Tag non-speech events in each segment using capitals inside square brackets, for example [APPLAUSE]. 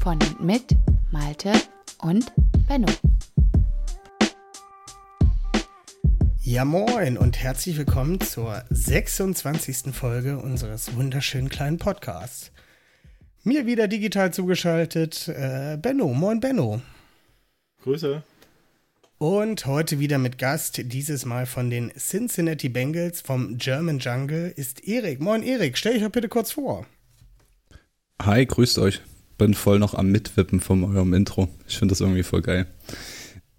Von und mit Malte und Benno. Ja moin und herzlich willkommen zur 26. Folge unseres wunderschönen kleinen Podcasts. Mir wieder digital zugeschaltet äh, Benno. Moin Benno. Grüße. Und heute wieder mit Gast, dieses Mal von den Cincinnati Bengals vom German Jungle, ist Erik. Moin Erik, stell dich doch bitte kurz vor. Hi, grüßt euch. Bin voll noch am Mitwippen von eurem Intro. Ich finde das irgendwie voll geil.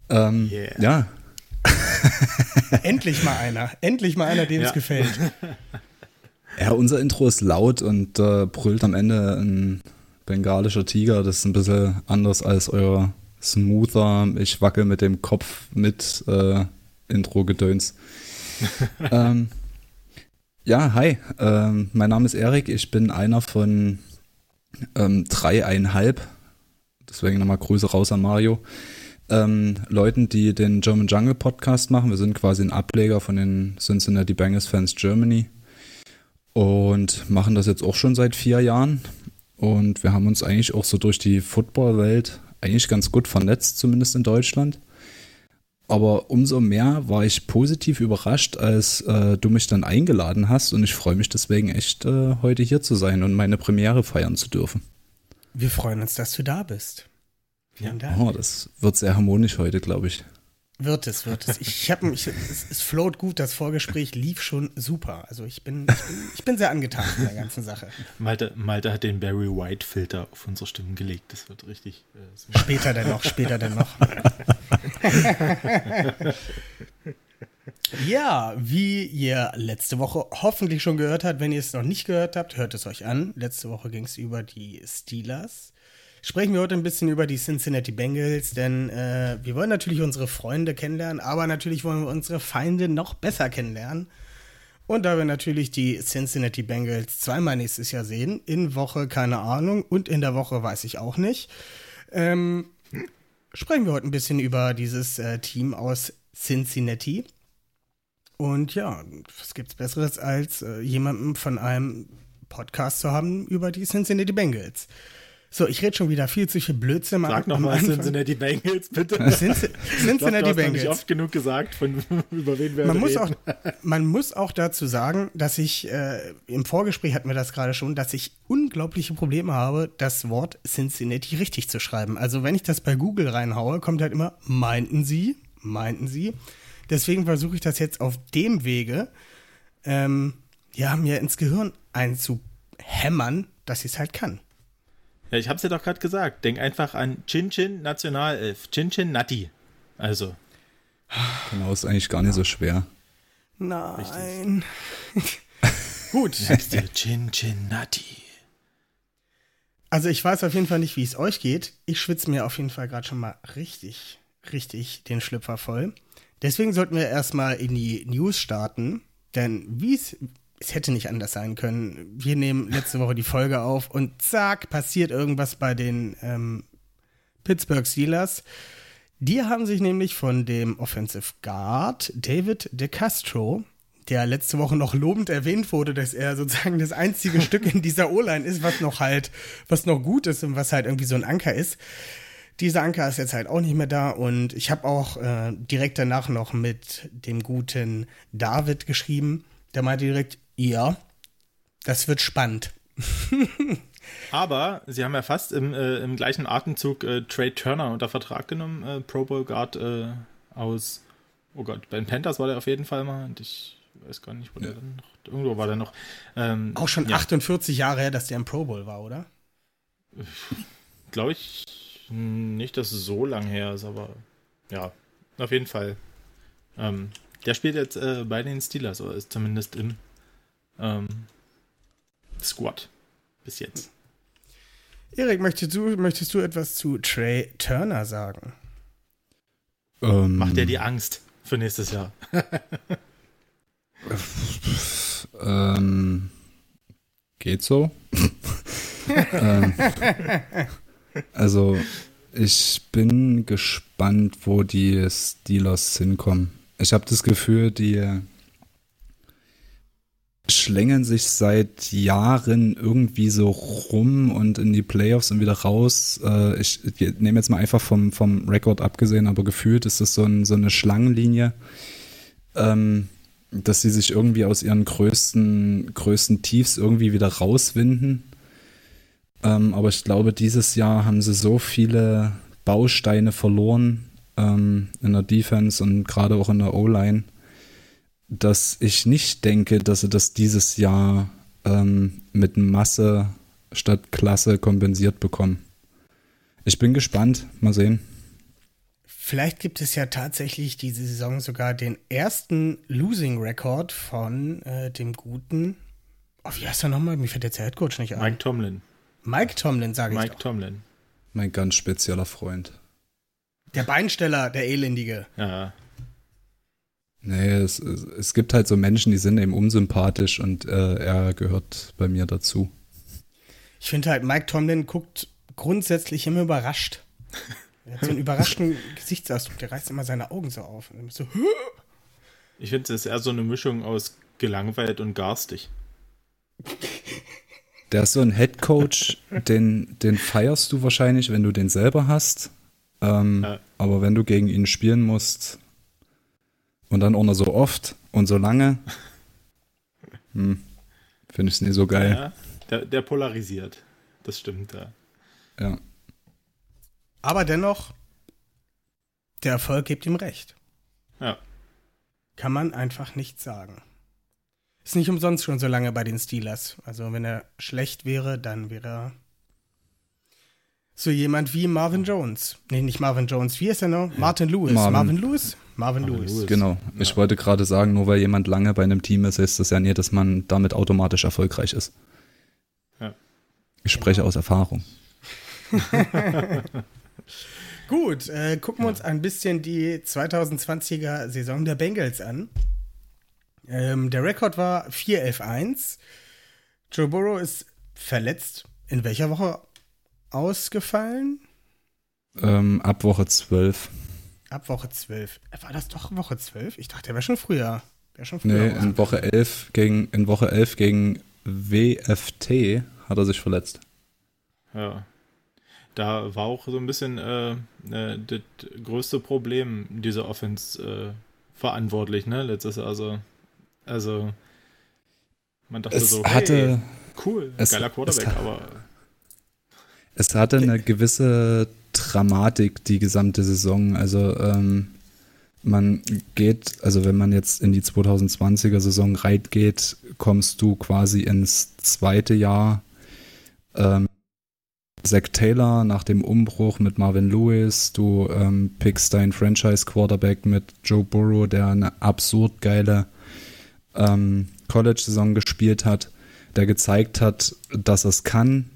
Ähm, Yeah. Ja, [LAUGHS] Endlich mal einer. Endlich mal einer, dem es Ja. gefällt. [LAUGHS] ja, unser Intro ist laut und äh, brüllt am Ende ein bengalischer Tiger. Das ist ein bisschen anders als euer smoother, ich wackel mit dem Kopf mit äh, Intro-Gedöns. [LAUGHS] ähm, ja, hi, ähm, mein Name ist Erik. Ich bin einer von ähm, dreieinhalb, deswegen nochmal Grüße raus an Mario, ähm, Leuten, die den German Jungle Podcast machen. Wir sind quasi ein Ableger von den Cincinnati Bengals Fans Germany und machen das jetzt auch schon seit vier Jahren. Und wir haben uns eigentlich auch so durch die Footballwelt eigentlich ganz gut vernetzt, zumindest in Deutschland. Aber umso mehr war ich positiv überrascht, als äh, du mich dann eingeladen hast. Und ich freue mich deswegen echt, äh, heute hier zu sein und meine Premiere feiern zu dürfen. Wir freuen uns, dass du da bist. Vielen Dank. Oh, das wird sehr harmonisch heute, glaube ich. Wird es, wird es. Ich habe mich, es, es float gut, das Vorgespräch lief schon super. Also ich bin, ich bin, ich bin sehr angetan von der ganzen Sache. Malte, Malte hat den Barry White Filter auf unsere Stimmen gelegt. Das wird richtig. Äh. Später dann noch, später dann noch. [LAUGHS] ja, wie ihr letzte Woche hoffentlich schon gehört habt, wenn ihr es noch nicht gehört habt, hört es euch an. Letzte Woche ging es über die Steelers. Sprechen wir heute ein bisschen über die Cincinnati Bengals, denn äh, wir wollen natürlich unsere Freunde kennenlernen, aber natürlich wollen wir unsere Feinde noch besser kennenlernen. Und da wir natürlich die Cincinnati Bengals zweimal nächstes Jahr sehen, in Woche keine Ahnung und in der Woche weiß ich auch nicht, ähm, sprechen wir heute ein bisschen über dieses äh, Team aus Cincinnati. Und ja, was gibt's Besseres, als äh, jemanden von einem Podcast zu haben über die Cincinnati Bengals? So, ich rede schon wieder viel zu viel Blödsinn. Sag nochmal. Cincinnati Bengals, bitte. [LAUGHS] Ich Cincinnati du hast noch nicht Bengals. oft genug gesagt, von, [LAUGHS] über wen wir Man muss, reden. auch, man muss auch dazu sagen, dass ich, äh, im Vorgespräch hatten wir das gerade schon, dass ich unglaubliche Probleme habe, das Wort Cincinnati richtig zu schreiben. Also wenn ich das bei Google reinhaue, kommt halt immer, meinten Sie, meinten Sie. Deswegen versuche ich das jetzt auf dem Wege, ähm, ja, mir ins Gehirn einzuhämmern, dass ich es halt kann. Ja, ich hab's dir doch gerade gesagt. Denk einfach an Chin Chin Nationalelf. Chin Chin Natti. Also, Genau, ist eigentlich gar nicht so schwer. Nein. [LAUGHS] Gut. dir Chin Chin Natti. Also ich weiß auf jeden Fall nicht, wie es euch geht. Ich schwitze mir auf jeden Fall gerade schon mal richtig, richtig den Schlüpfer voll. Deswegen sollten wir erstmal in die News starten. Denn wie es, es hätte nicht anders sein können. Wir nehmen letzte Woche die Folge auf und zack, passiert irgendwas bei den ähm, Pittsburgh Steelers. Die haben sich nämlich von dem Offensive Guard David DeCastro, der letzte Woche noch lobend erwähnt wurde, dass er sozusagen das einzige [LAUGHS] Stück in dieser O-Line ist, was noch halt, was noch gut ist und was halt irgendwie so ein Anker ist. Dieser Anker ist jetzt halt auch nicht mehr da und ich habe auch äh, direkt danach noch mit dem guten David geschrieben. Der meinte direkt, ja, das wird spannend. [LAUGHS] Aber sie haben ja fast im, äh, im gleichen Atemzug äh, Trey Turner unter Vertrag genommen, äh, Pro Bowl Guard äh, aus, oh Gott, bei den Panthers war der auf jeden Fall mal und ich weiß gar nicht, wo der dann noch, irgendwo war der noch. Ähm, Auch schon ja, 48 Jahre her, dass der im Pro Bowl war, oder? Glaube ich nicht, dass es so lang her ist, aber ja, auf jeden Fall. Ähm, der spielt jetzt äh, bei den Steelers, oder ist zumindest im ähm, Squad. Bis jetzt. Erik, möchtest du, möchtest du etwas zu Trey Turner sagen? Ähm, Macht dir die Angst für nächstes Jahr? [LAUGHS] Ähm, geht so. [LAUGHS] ähm, also, ich bin gespannt, wo die Steelers hinkommen. Ich habe das Gefühl, die schlängeln sich seit Jahren irgendwie so rum und in die Playoffs und wieder raus. Äh, ich nehme jetzt mal einfach vom, vom Rekord abgesehen, aber gefühlt ist das so, ein, so eine Schlangenlinie. Ähm, dass sie sich irgendwie aus ihren größten, größten Tiefs irgendwie wieder rauswinden. Ähm, aber ich glaube, dieses Jahr haben sie so viele Bausteine verloren ähm, in der Defense und gerade auch in der O-Line, dass ich nicht denke, dass sie das dieses Jahr ähm, mit Masse statt Klasse kompensiert bekommen. Ich bin gespannt. Mal sehen. Vielleicht gibt es ja tatsächlich diese Saison sogar den ersten Losing Record von äh, dem guten. Oh, wie heißt er nochmal? Mir fällt jetzt der Headcoach nicht ein. Mike Tomlin. Mike Tomlin, sage ich. Mike doch. Tomlin. Mein ganz spezieller Freund. Der Beinsteller, der Elendige. Ja. Nee, es, es, gibt halt so Menschen, die sind eben unsympathisch und äh, er gehört bei mir dazu. Ich finde halt, Mike Tomlin guckt grundsätzlich immer überrascht. [LAUGHS] Er hat so einen überraschten Gesichtsausdruck, der reißt immer seine Augen so auf. Und dann bist du so? Ich finde, es ist eher so eine Mischung aus gelangweilt und garstig. Der ist so ein Headcoach, den, den feierst du wahrscheinlich, wenn du den selber hast. Ähm, Ja. Aber wenn du gegen ihn spielen musst und dann auch noch so oft und so lange, hm, finde ich es nie so geil. Ja, der, der polarisiert. Das stimmt, ja. Ja. Aber dennoch, der Erfolg gibt ihm recht. Ja. Kann man einfach nicht sagen. Ist nicht umsonst schon so lange bei den Steelers. Also wenn er schlecht wäre, dann wäre er so jemand wie Marvin Jones. Nee, nicht Marvin Jones. Wie ist er noch? Martin Lewis. Marvin. Marvin, Lewis? Marvin, Marvin Lewis. Lewis. Genau. Ich wollte gerade sagen, nur weil jemand lange bei einem Team ist, heißt das ja nicht, dass man damit automatisch erfolgreich ist. Ja. Ich spreche aus Erfahrung. [LAUGHS] Gut, äh, gucken wir uns ein bisschen die 2020er Saison der Bengals an. Ähm, der Rekord war 4-11-1. Joe Burrow ist verletzt. In welcher Woche ausgefallen? Ähm, ab Woche 12. Ab Woche 12. War das doch Woche 12? Ich dachte, er wäre schon früher. Wäre schon früher. Nee, in Woche 11 gegen, in Woche 11 gegen WFT hat er sich verletzt. Ja. Da war auch so ein bisschen äh, äh, das größte Problem dieser Offense äh, verantwortlich, ne? Letztes Jahr. Also, also man dachte Es so, hatte, hey, cool, es- geiler Quarterback, es- aber es hatte eine gewisse Dramatik die gesamte Saison. Also ähm, man geht, also wenn man jetzt in die 2020er Saison reingeht, kommst du quasi ins zweite Jahr. Ähm, Zach Taylor nach dem Umbruch mit Marvin Lewis, du ähm, pickst deinen Franchise-Quarterback mit Joe Burrow, der eine absurd geile ähm, College-Saison gespielt hat, der gezeigt hat, dass es kann.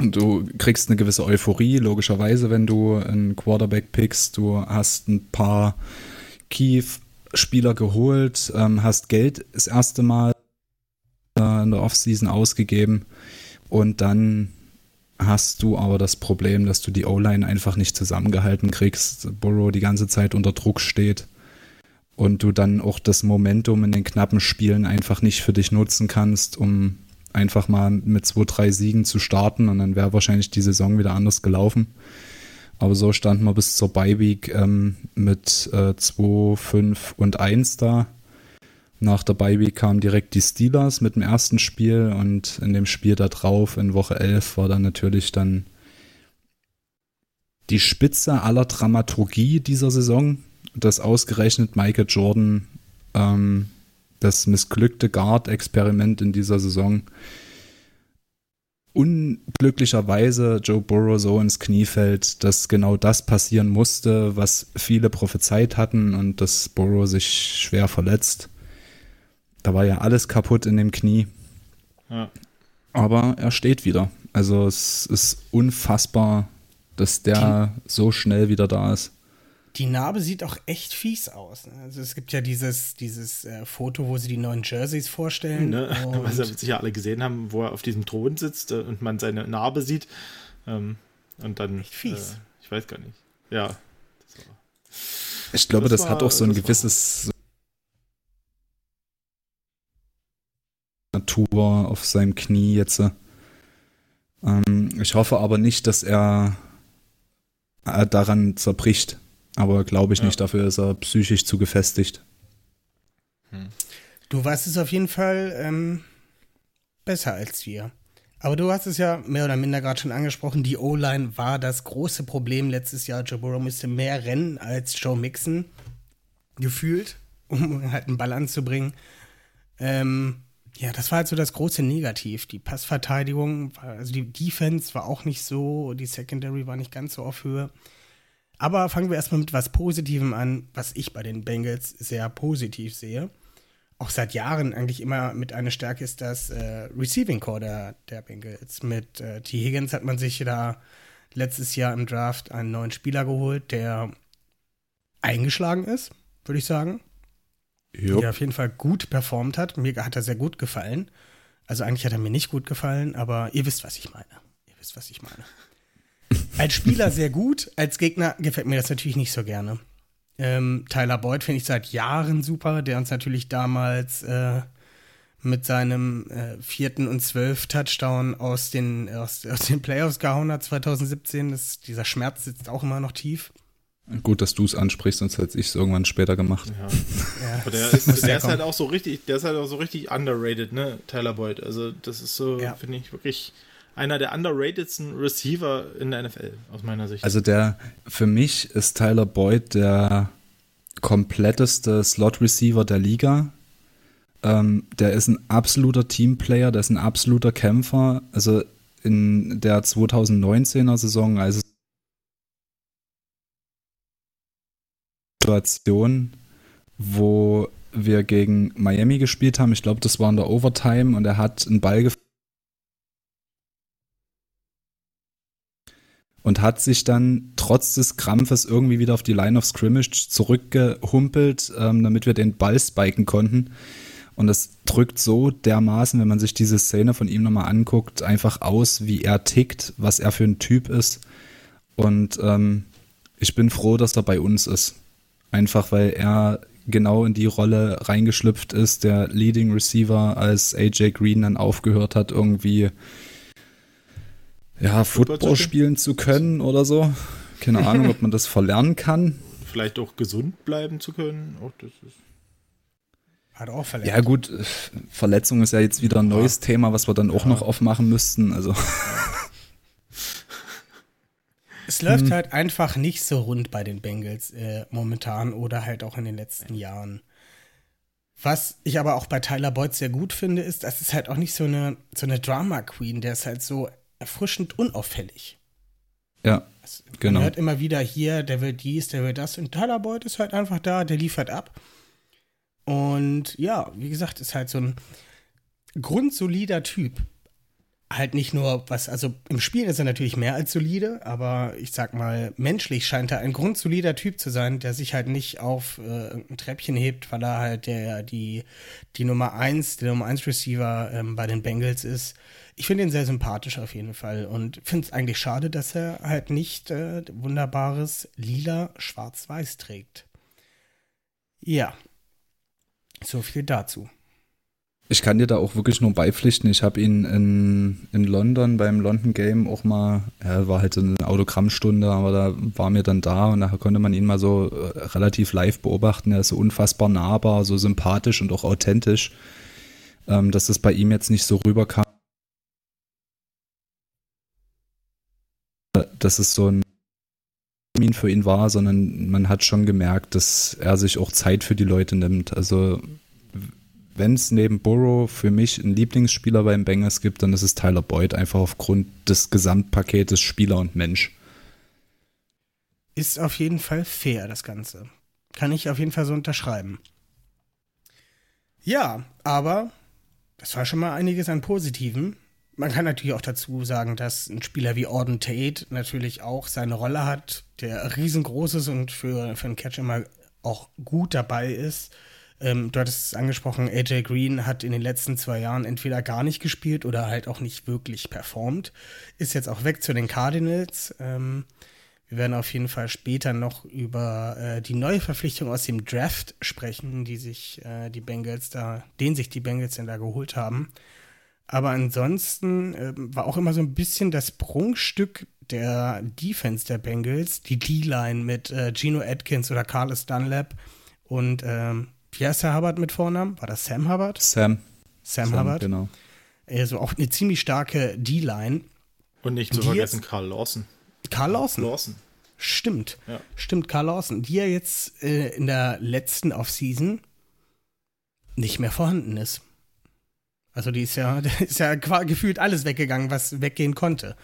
Du kriegst eine gewisse Euphorie, logischerweise, wenn du einen Quarterback pickst. Du hast ein paar Key-Spieler geholt, ähm, hast Geld das erste Mal äh, in der Offseason ausgegeben und dann hast du aber das Problem, dass du die O-Line einfach nicht zusammengehalten kriegst, Burrow die ganze Zeit unter Druck steht und du dann auch das Momentum in den knappen Spielen einfach nicht für dich nutzen kannst, um einfach mal mit zwei, drei Siegen zu starten und dann wäre wahrscheinlich die Saison wieder anders gelaufen. Aber so standen wir bis zur Bye-Week ähm, mit äh, 2, 5 und 1 da. Nach der Bye-Week kamen direkt die Steelers mit dem ersten Spiel und in dem Spiel da drauf, in Woche 11, war dann natürlich dann die Spitze aller Dramaturgie dieser Saison, dass ausgerechnet Michael Jordan ähm, das missglückte Guard-Experiment in dieser Saison unglücklicherweise Joe Burrow so ins Knie fällt, dass genau das passieren musste, was viele prophezeit hatten und dass Burrow sich schwer verletzt. Da war ja alles kaputt in dem Knie. ja. Aber er steht wieder. Also es ist unfassbar, dass der so schnell wieder da ist. Die Narbe sieht auch echt fies aus. Ne? Also es gibt ja dieses, dieses äh, Foto, wo sie die neuen Jerseys vorstellen. Ne? [LAUGHS] und- Was ja sicher alle gesehen haben, wo er auf diesem Thron sitzt äh, und man seine Narbe sieht. Ähm, und dann. Echt fies. Äh, ich weiß gar nicht. Ja. Das war, Ich glaube, Das das, war- hat auch so ein gewisses Natur auf seinem Knie jetzt. Ähm, ich hoffe aber nicht, dass er äh, daran zerbricht. Aber glaube ich Ja. nicht, dafür ist er psychisch zu gefestigt. Du weißt es auf jeden Fall ähm, besser als wir. Aber du hast es ja mehr oder minder gerade schon angesprochen. Die O-Line war das große Problem letztes Jahr. Joe Burrow musste mehr rennen als Joe Mixon. Gefühlt, [LAUGHS] um halt einen Ball anzubringen. Ähm, ja, das war halt so das große Negativ. Die Passverteidigung, war, also die Defense war auch nicht so, die Secondary war nicht ganz so auf Höhe. Aber fangen wir erstmal mit was Positivem an, was ich bei den Bengals sehr positiv sehe auch seit Jahren eigentlich immer mit einer Stärke ist das äh, Receiving Core der, der Bengals. Mit äh, T. Higgins hat man sich da letztes Jahr im Draft einen neuen Spieler geholt, der eingeschlagen ist, würde ich sagen. Jo. Der auf jeden Fall gut performt hat. Mir hat er sehr gut gefallen. Also eigentlich hat er mir nicht gut gefallen, aber ihr wisst, was ich meine. Ihr wisst, was ich meine. Als Spieler sehr gut, als Gegner gefällt mir das natürlich nicht so gerne. Ähm, Tyler Boyd finde ich seit Jahren super, der uns natürlich damals äh, mit seinem äh, vierten und zwölf Touchdown aus den, aus, aus den Playoffs gehauen hat 2017. Das, dieser Schmerz sitzt auch immer noch tief. Gut, dass du es ansprichst, sonst hätte ich es irgendwann später gemacht. ja. [LAUGHS] Ja, Aber der ist, der ist halt auch so richtig, der ist halt auch so richtig underrated, ne, Tyler Boyd. Also das ist so, Ja. finde ich, wirklich einer der underratedsten Receiver in der NFL, aus meiner Sicht. Also der, für mich ist Tyler Boyd der kompletteste Slot-Receiver der Liga. Ähm, der ist ein absoluter Teamplayer, der ist ein absoluter Kämpfer. Also in der 2019er Saison, als es Situation, wo wir gegen Miami gespielt haben, ich glaube, das war in der Overtime und er hat einen Ball gefangen und hat sich dann trotz des Krampfes irgendwie wieder auf die Line of Scrimmage zurückgehumpelt, ähm, damit wir den Ball spiken konnten. Und das drückt so dermaßen, wenn man sich diese Szene von ihm nochmal anguckt, einfach aus, wie er tickt, was er für ein Typ ist. Und ähm, ich bin froh, dass er bei uns ist. Einfach weil er genau in die Rolle reingeschlüpft ist, der Leading Receiver, als AJ Green dann aufgehört hat, irgendwie ja, Football Football spielen? spielen zu können oder so. Keine Ahnung, ob man das verlernen kann. [LAUGHS] Vielleicht auch gesund bleiben zu können. Auch das ist Hat auch verletzt. Ja, gut, äh, Verletzung ist ja jetzt wieder ein neues Thema, was wir dann auch noch aufmachen müssten. Also, [LAUGHS] Es Hm. läuft halt einfach nicht so rund bei den Bengals äh, momentan oder halt auch in den letzten Jahren. Was ich aber auch bei Tyler Boyd sehr gut finde, ist, das ist halt auch nicht so eine, so eine Drama Queen, der ist halt so erfrischend unauffällig. ja, Genau. Man hört immer wieder hier, der will dies, der will das und Tyler Boyd ist halt einfach da, der liefert ab. Und ja, wie gesagt, ist halt so ein grundsolider Typ. Halt nicht nur was, also im Spiel ist er natürlich mehr als solide, aber ich sag mal, menschlich scheint er ein grundsolider Typ zu sein, der sich halt nicht auf äh, ein Treppchen hebt, weil er halt der, die, die Nummer 1, der Nummer 1 Receiver ähm, bei den Bengals ist. Ich finde ihn sehr sympathisch auf jeden Fall und finde es eigentlich schade, dass er halt nicht äh, wunderbares lila schwarz-weiß trägt. Ja. So viel dazu. Ich kann dir da auch wirklich nur beipflichten. Ich habe ihn in, in London beim London Game auch mal, ja, war halt so eine Autogrammstunde, aber da war mir dann da und da konnte man ihn mal so äh, relativ live beobachten. Er ist so unfassbar nahbar, so sympathisch und auch authentisch, ähm, dass es bei ihm jetzt nicht so rüberkam. dass es so ein Termin für ihn war, sondern man hat schon gemerkt, dass er sich auch Zeit für die Leute nimmt. Also wenn es neben Burrow für mich einen Lieblingsspieler beim Bengals gibt, dann ist es Tyler Boyd, einfach aufgrund des Gesamtpaketes Spieler und Mensch. Ist auf jeden Fall fair, das Ganze. Kann ich auf jeden Fall so unterschreiben. Ja, aber das war schon mal einiges an Positiven. man kann natürlich auch dazu sagen, dass ein Spieler wie Orden Tate natürlich auch seine Rolle hat, der riesengroß ist und für, für einen Catch immer auch gut dabei ist. Ähm, du hattest es angesprochen, AJ Green hat in den letzten zwei Jahren entweder gar nicht gespielt oder halt auch nicht wirklich performt. Ist jetzt auch weg zu den Cardinals. Ähm, wir werden auf jeden Fall später noch über äh, die neue Verpflichtung aus dem Draft sprechen, die sich äh, die Bengals da, den sich die Bengals denn da geholt haben. Aber ansonsten äh, war auch immer so ein bisschen das Prunkstück der Defense der Bengals, die D-Line mit äh, Gino Atkins oder Carlos Dunlap und ähm, wie heißt der Hubbard mit Vornamen? War das Sam Hubbard? Sam. Sam, Sam Hubbard. Genau. Also auch eine ziemlich starke D-Line. Und nicht zu vergessen Karl Lawson. Karl Lawson. Lawson. Stimmt. Ja. Stimmt, Karl Lawson, die ja jetzt äh, in der letzten Offseason nicht mehr vorhanden ist. Also die ist ja, [LAUGHS] ist ja gefühlt alles weggegangen, was weggehen konnte.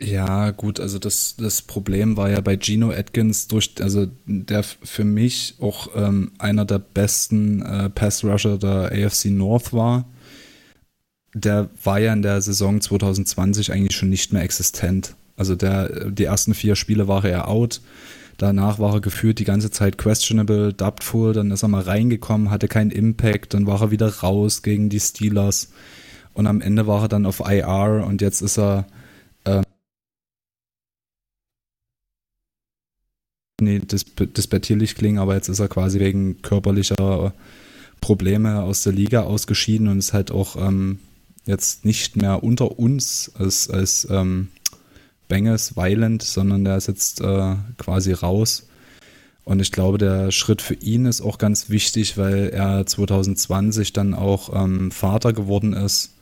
Ja, gut, also das, das Problem war ja bei Gino Atkins durch, also der für mich auch ähm, einer der besten äh, Pass-Rusher der AFC North war. Der war ja in der Saison 2020 eigentlich schon nicht mehr existent. Also der, die ersten vier Spiele war er out. Danach war er gefühlt die ganze Zeit questionable, doubtful, dann ist er mal reingekommen, hatte keinen Impact, dann war er wieder raus gegen die Steelers und am Ende war er dann auf IR und jetzt ist er äh, nee, bettierlich klingen, aber jetzt ist er quasi wegen körperlicher Probleme aus der Liga ausgeschieden und ist halt auch ähm, jetzt nicht mehr unter uns als, als ähm, Bengals Violent, sondern der ist jetzt äh, quasi raus. Und ich glaube, der Schritt für ihn ist auch ganz wichtig, weil er 2020 dann auch ähm, Vater geworden ist.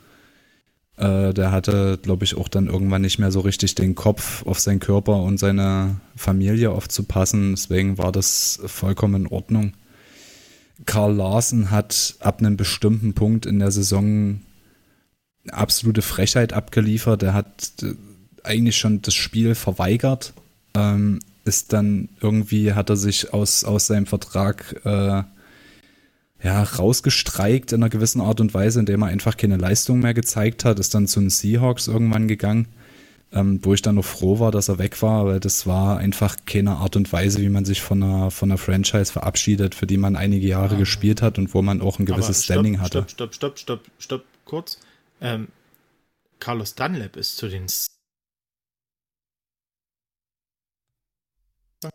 Äh, der hatte, glaube ich, auch dann irgendwann nicht mehr so richtig den Kopf auf seinen Körper und seine Familie aufzupassen. Deswegen war das vollkommen in Ordnung. Karl Larsen hat ab einem bestimmten Punkt in der Saison eine absolute Frechheit abgeliefert. Er hat eigentlich schon das Spiel verweigert. Ähm, ist dann irgendwie, hat er sich aus, aus seinem Vertrag äh, ja, rausgestreikt in einer gewissen Art und Weise, indem er einfach keine Leistung mehr gezeigt hat, ist dann zu den Seahawks irgendwann gegangen, ähm, wo ich dann noch froh war, dass er weg war, weil das war einfach keine Art und Weise, wie man sich von einer, von einer Franchise verabschiedet, für die man einige Jahre ja. gespielt hat und wo man auch ein gewisses stopp, Standing hatte. Stopp, stopp, stopp, stopp, stopp, kurz. Ähm, Carlos Dunlap ist zu den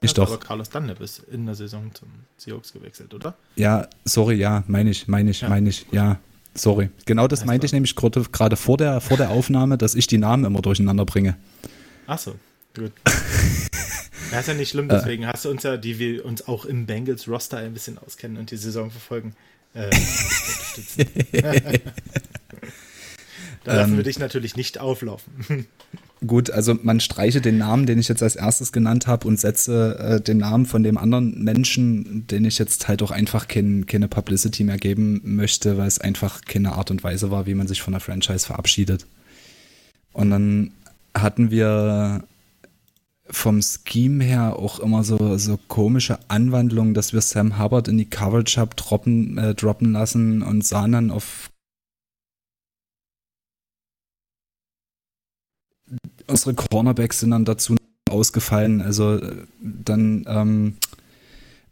Ich doch. Aber Carlos Dunlap ist in der Saison zum Seahawks gewechselt, oder? Ja, sorry, ja, meine ich, meine ich, ja. meine ich, ja. Sorry. Genau das meinte ich nämlich gerade vor der, vor der Aufnahme, dass ich die Namen immer durcheinander bringe. Achso, gut. [LAUGHS] Das ist ja nicht schlimm, deswegen äh, hast du uns ja, die wir uns auch im Bengals Roster ein bisschen auskennen und die Saison verfolgen, äh, [LAUGHS] unterstützen. [LAUGHS] da lassen ähm, wir dich natürlich nicht auflaufen. Gut, also man streiche den Namen, den ich jetzt als erstes genannt habe und setze äh, den Namen von dem anderen Menschen, den ich jetzt halt auch einfach kein, keine Publicity mehr geben möchte, weil es einfach keine Art und Weise war, wie man sich von der Franchise verabschiedet. Und dann hatten wir vom Scheme her auch immer so, so komische Anwandlungen, dass wir Sam Hubbard in die Coverage Hub droppen, äh, droppen lassen und sahen dann auf unsere Cornerbacks sind dann dazu ausgefallen. Also dann ähm,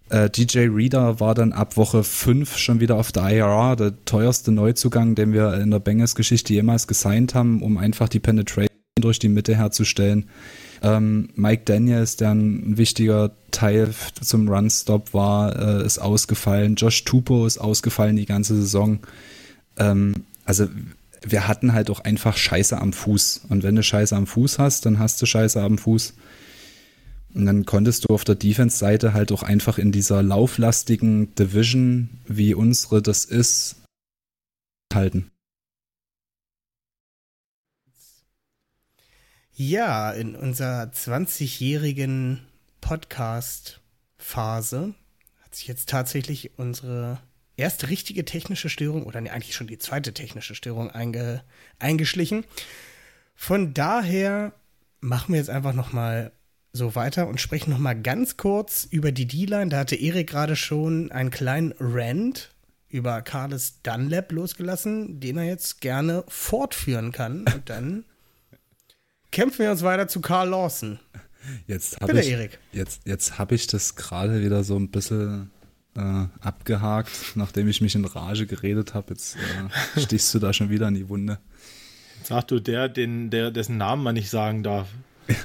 äh, DJ Reader war dann ab Woche 5 schon wieder auf der IRA, der teuerste Neuzugang, den wir in der Bengals-Geschichte jemals gesigned haben, um einfach die Penetration durch die Mitte herzustellen. Ähm, Mike Daniels, der ein wichtiger Teil zum Run-Stop war, äh, ist ausgefallen. Josh Tupo ist ausgefallen die ganze Saison. Ähm, also wir hatten halt auch einfach Scheiße am Fuß. Und wenn du Scheiße am Fuß hast, dann hast du Scheiße am Fuß. Und dann konntest du auf der Defense-Seite halt auch einfach in dieser lauflastigen Division, wie unsere das ist, halten. Ja, in unserer 20-jährigen Podcast-Phase hat sich jetzt tatsächlich unsere erste richtige technische Störung oder nee, eigentlich schon die zweite technische Störung einge, eingeschlichen. Von daher machen wir jetzt einfach noch mal so weiter und sprechen noch mal ganz kurz über die D-Line. Da hatte Erik gerade schon einen kleinen Rant über Carlos Dunlap losgelassen, den er jetzt gerne fortführen kann. Und dann [LAUGHS] kämpfen wir uns weiter zu Carl Lawson. Jetzt habe Bitte, ich, Erik. jetzt, jetzt hab ich das gerade wieder so ein bisschen äh, abgehakt, nachdem ich mich in Rage geredet habe. Jetzt äh, [LAUGHS] stichst du da schon wieder in die Wunde. Sag du der, den, der, dessen Namen man nicht sagen darf. [LAUGHS]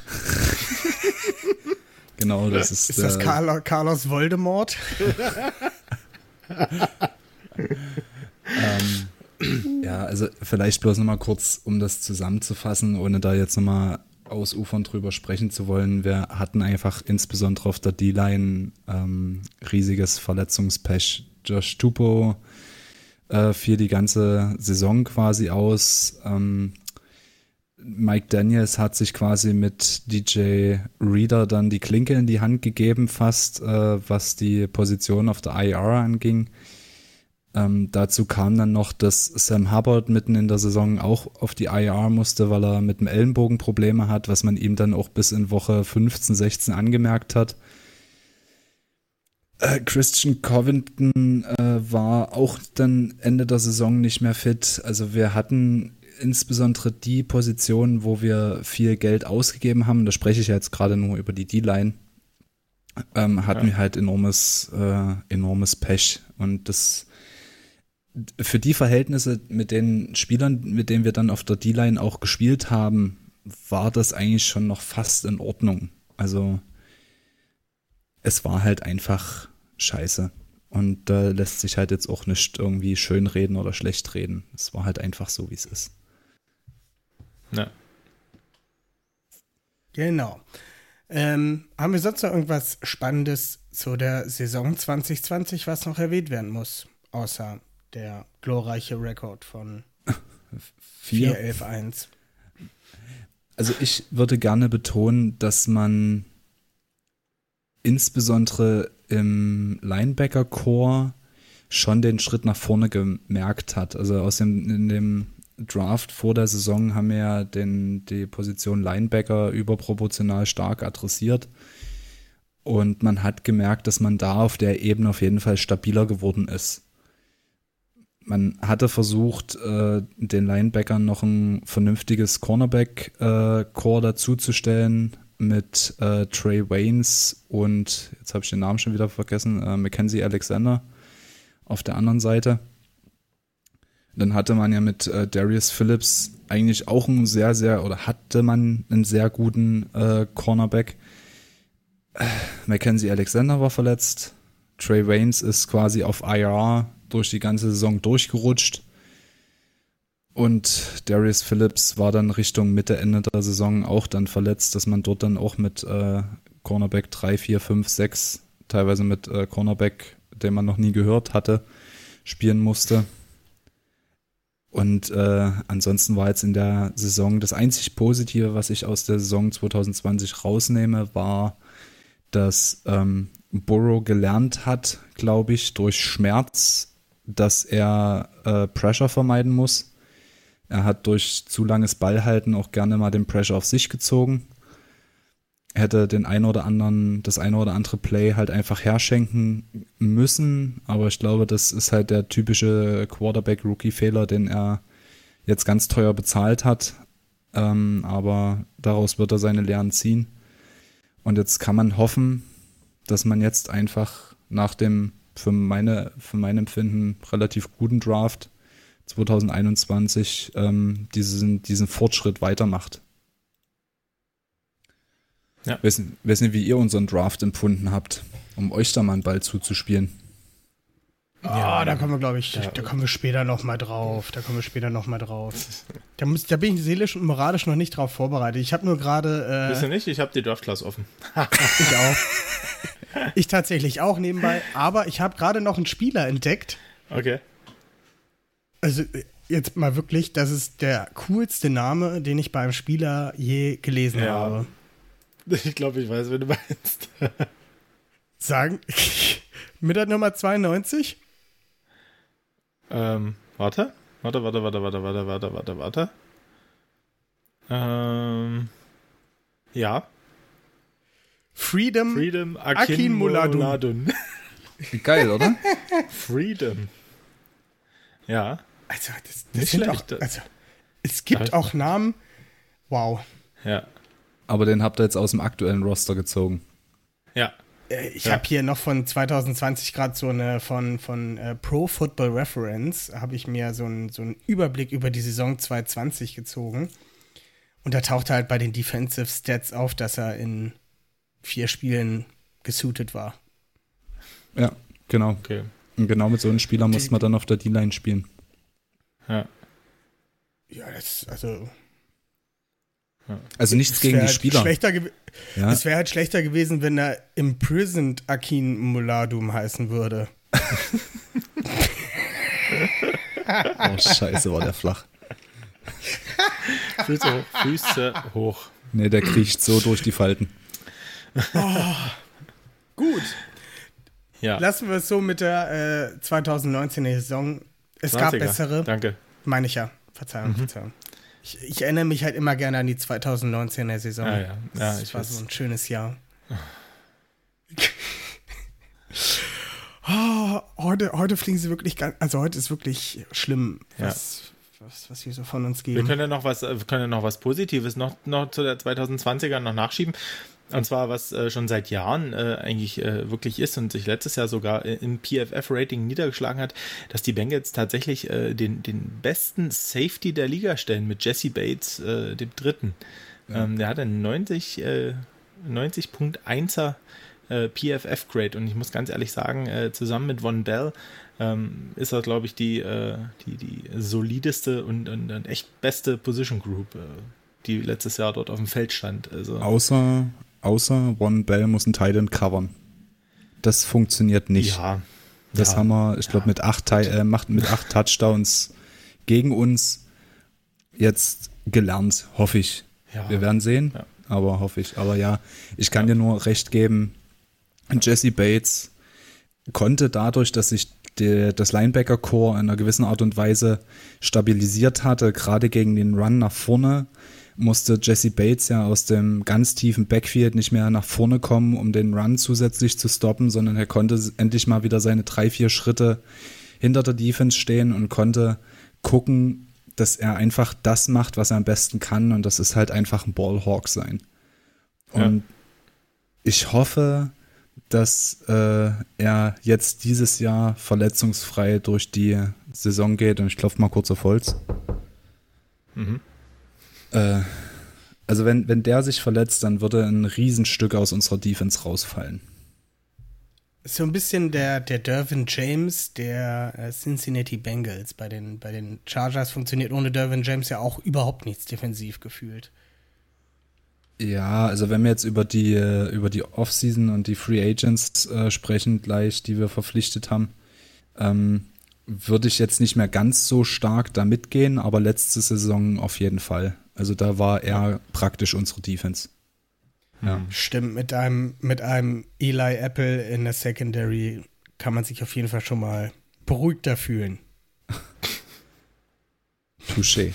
Genau, das ist, Ist das der- Carlo, Carlos Voldemort? [LAUGHS] Ja, also vielleicht bloß nochmal kurz, um das zusammenzufassen, ohne da jetzt nochmal ausufern drüber sprechen zu wollen. Wir hatten einfach insbesondere auf der D-Line ähm, riesiges Verletzungspech. Josh Tupo äh, fiel die ganze Saison quasi aus. Ähm, Mike Daniels hat sich quasi mit DJ Reader dann die Klinke in die Hand gegeben, fast, äh, was die Position auf der IR anging. Ähm, dazu kam dann noch, dass Sam Hubbard mitten in der Saison auch auf die IR musste, weil er mit dem Ellenbogen Probleme hat, was man ihm dann auch bis in Woche 15, 16 angemerkt hat. Äh, Christian Covington äh, war auch dann Ende der Saison nicht mehr fit. Also wir hatten insbesondere die Positionen, wo wir viel Geld ausgegeben haben, da spreche ich ja jetzt gerade nur über die D-Line, ähm, hatten Ja. wir halt enormes, äh, enormes Pech. Und das für die Verhältnisse mit den Spielern, mit denen wir dann auf der D-Line auch gespielt haben, war das eigentlich schon noch fast in Ordnung. Also es war halt einfach scheiße. Und da lässt sich halt jetzt auch nicht irgendwie schön reden oder schlecht reden. Es war halt einfach so, wie es ist. Ja. Genau. Ähm, haben wir sonst noch irgendwas Spannendes zu der Saison 2020, was noch erwähnt werden muss? Außer der glorreiche Rekord von [LAUGHS] 4-11-1. Also ich würde gerne betonen, dass man insbesondere im Linebacker-Core schon den Schritt nach vorne gemerkt hat. Also aus dem, in dem Draft vor der Saison haben wir ja den, die Position Linebacker überproportional stark adressiert. Und man hat gemerkt, dass man da auf der Ebene auf jeden Fall stabiler geworden ist. Man hatte versucht, äh, den Linebackern noch ein vernünftiges Cornerback-Core dazuzustellen mit äh, Trey Waynes und, jetzt habe ich den Namen schon wieder vergessen, äh, Mackenzie Alexander auf der anderen Seite. Dann hatte man ja mit äh, Darius Phillips eigentlich auch einen sehr, sehr, oder hatte man einen sehr guten äh, Cornerback. Äh, Mackenzie Alexander war verletzt. Trey Waynes ist quasi auf IR durch die ganze Saison durchgerutscht. Und Darius Phillips war dann Richtung Mitte, Ende der Saison auch dann verletzt, dass man dort dann auch mit äh, Cornerback 3, 4, 5, 6, teilweise mit äh, Cornerback, den man noch nie gehört hatte, spielen musste. Und äh, ansonsten war jetzt in der Saison das einzig Positive, was ich aus der Saison 2020 rausnehme, war, dass ähm, Burrow gelernt hat, glaube ich, durch Schmerz, dass er äh, Pressure vermeiden muss. Er hat durch zu langes Ballhalten auch gerne mal den Pressure auf sich gezogen. Er hätte den ein oder anderen, das eine oder andere Play halt einfach herschenken müssen, aber ich glaube, das ist halt der typische Quarterback-Rookie-Fehler, den er jetzt ganz teuer bezahlt hat. Ähm, aber daraus wird er seine Lehren ziehen. Und jetzt kann man hoffen, dass man jetzt einfach nach dem für meine für mein Empfinden relativ guten Draft 2021 ähm, diesen, diesen Fortschritt weitermacht. Ja. Weiß, weiß nicht, wie ihr unseren Draft empfunden habt, um euch da mal einen Ball zuzuspielen. Ja, da kommen wir, glaube ich, Ja. da kommen wir später noch mal drauf. Da kommen wir später noch mal drauf. Da, muss, da bin ich seelisch und moralisch noch nicht drauf vorbereitet. Ich habe nur gerade, Wisst äh, ihr nicht? Ich habe die Draft-Class offen. [LAUGHS] ich auch. [LAUGHS] Ich tatsächlich auch nebenbei. Aber ich habe gerade noch einen Spieler entdeckt. Okay. Also jetzt mal wirklich, das ist der coolste Name, den ich beim Spieler je gelesen Ja. habe. Ich glaube, ich weiß, wen du meinst. Sagen, [LAUGHS] mit der Nummer 92? Ähm, warte. Warte, warte, warte, warte, warte, warte, warte, warte. Ähm, ja. Freedom. Freedom Akin Akin Muladun. Muladun. Geil, oder? [LAUGHS] Freedom. Ja. Also, das, das Nicht sind schlecht. auch, also, es gibt Ja. auch Namen. Wow. Ja. Aber den habt ihr jetzt aus dem aktuellen Roster gezogen. Ja. Äh, Ich Ja. habe hier noch von 2020 gerade so eine von, von äh, Pro Football Reference, habe ich mir so einen so einen Überblick über die Saison 2020 gezogen. Und da tauchte halt bei den Defensive Stats auf, dass er in vier Spielen gesuited war. Ja, genau. Okay. Und genau mit so einem Spieler muss man dann auf der D-Line spielen. Ja. Ja, das, also. Also nichts es gegen die halt Spieler. Ja, Es wäre halt schlechter gewesen, wenn er Imprisoned Akin Muladum heißen würde. oh, scheiße, war der flach. Füße hoch. Füße hoch. Nee, der kriecht so durch die Falten. Gut. Ja. Lassen wir es so mit der äh, 2019er Saison. Es gab 20er. bessere. Danke. Meine ich ja. Verzeihung, Mhm. Verzeihung. Ich, ich erinnere mich halt immer gerne an die 2019er Saison. Ja, ja. Ja, das ich war weiß. so ein schönes Jahr. [LAUGHS] oh, heute, heute fliegen sie wirklich ganz, also heute ist wirklich schlimm, Ja. was, was, was wir so von uns Wir geben. können ja noch was, äh, wir können ja noch was Positives noch, noch zu der 2020er noch nachschieben. Und zwar, was äh, schon seit Jahren äh, eigentlich äh, wirklich ist und sich letztes Jahr sogar äh, im PFF-Rating niedergeschlagen hat, dass die Bengals tatsächlich äh, den, den besten Safety der Liga stellen mit Jesse Bates, äh, dem dritten. Ähm, der hatte 90, äh, 90.1er äh, PFF-Grade und ich muss ganz ehrlich sagen, zusammen mit Von Bell ähm, ist das, glaube ich, die, die, die solideste und, und, und echt beste Position Group, die letztes Jahr dort auf dem Feld stand. Also, Außer, außer One Bell muss ein Titan covern. Das funktioniert nicht. ja. Das ja. haben wir, ich glaube, mit, acht äh, macht- mit acht Touchdowns gegen uns jetzt gelernt, hoffe ich. Ja. Wir werden sehen, Ja. aber hoffe ich. Aber ja, ich kann dir nur recht geben, Jesse Bates konnte dadurch, dass sich das Linebacker-Core in einer gewissen Art und Weise stabilisiert hatte, gerade gegen den Run nach vorne, musste Jesse Bates ja aus dem ganz tiefen Backfield nicht mehr nach vorne kommen, um den Run zusätzlich zu stoppen, sondern er konnte endlich mal wieder seine drei, vier Schritte hinter der Defense stehen und konnte gucken, dass er einfach das macht, was er am besten kann und das ist halt einfach ein Ballhawk sein. Und ich hoffe, dass äh, er jetzt dieses Jahr verletzungsfrei durch die Saison geht und ich klopfe mal kurz auf Holz. Mhm. Äh, also wenn, wenn der sich verletzt, dann würde ein Riesenstück aus unserer Defense rausfallen. So ein bisschen der, der Dervin James der äh, Cincinnati Bengals. Bei den, bei den Chargers funktioniert ohne Dervin James ja auch überhaupt nichts defensiv gefühlt. Ja, also wenn wir jetzt über die, äh, über die Offseason und die Free Agents äh, sprechen, gleich, die wir verpflichtet haben, ähm, würde ich jetzt nicht mehr ganz so stark da mitgehen, aber letzte Saison auf jeden Fall. Also da war er praktisch unsere Defense. Ja. Stimmt, mit einem, mit einem Eli Apple in der Secondary kann man sich auf jeden Fall schon mal beruhigter fühlen. [LAUGHS] Touché.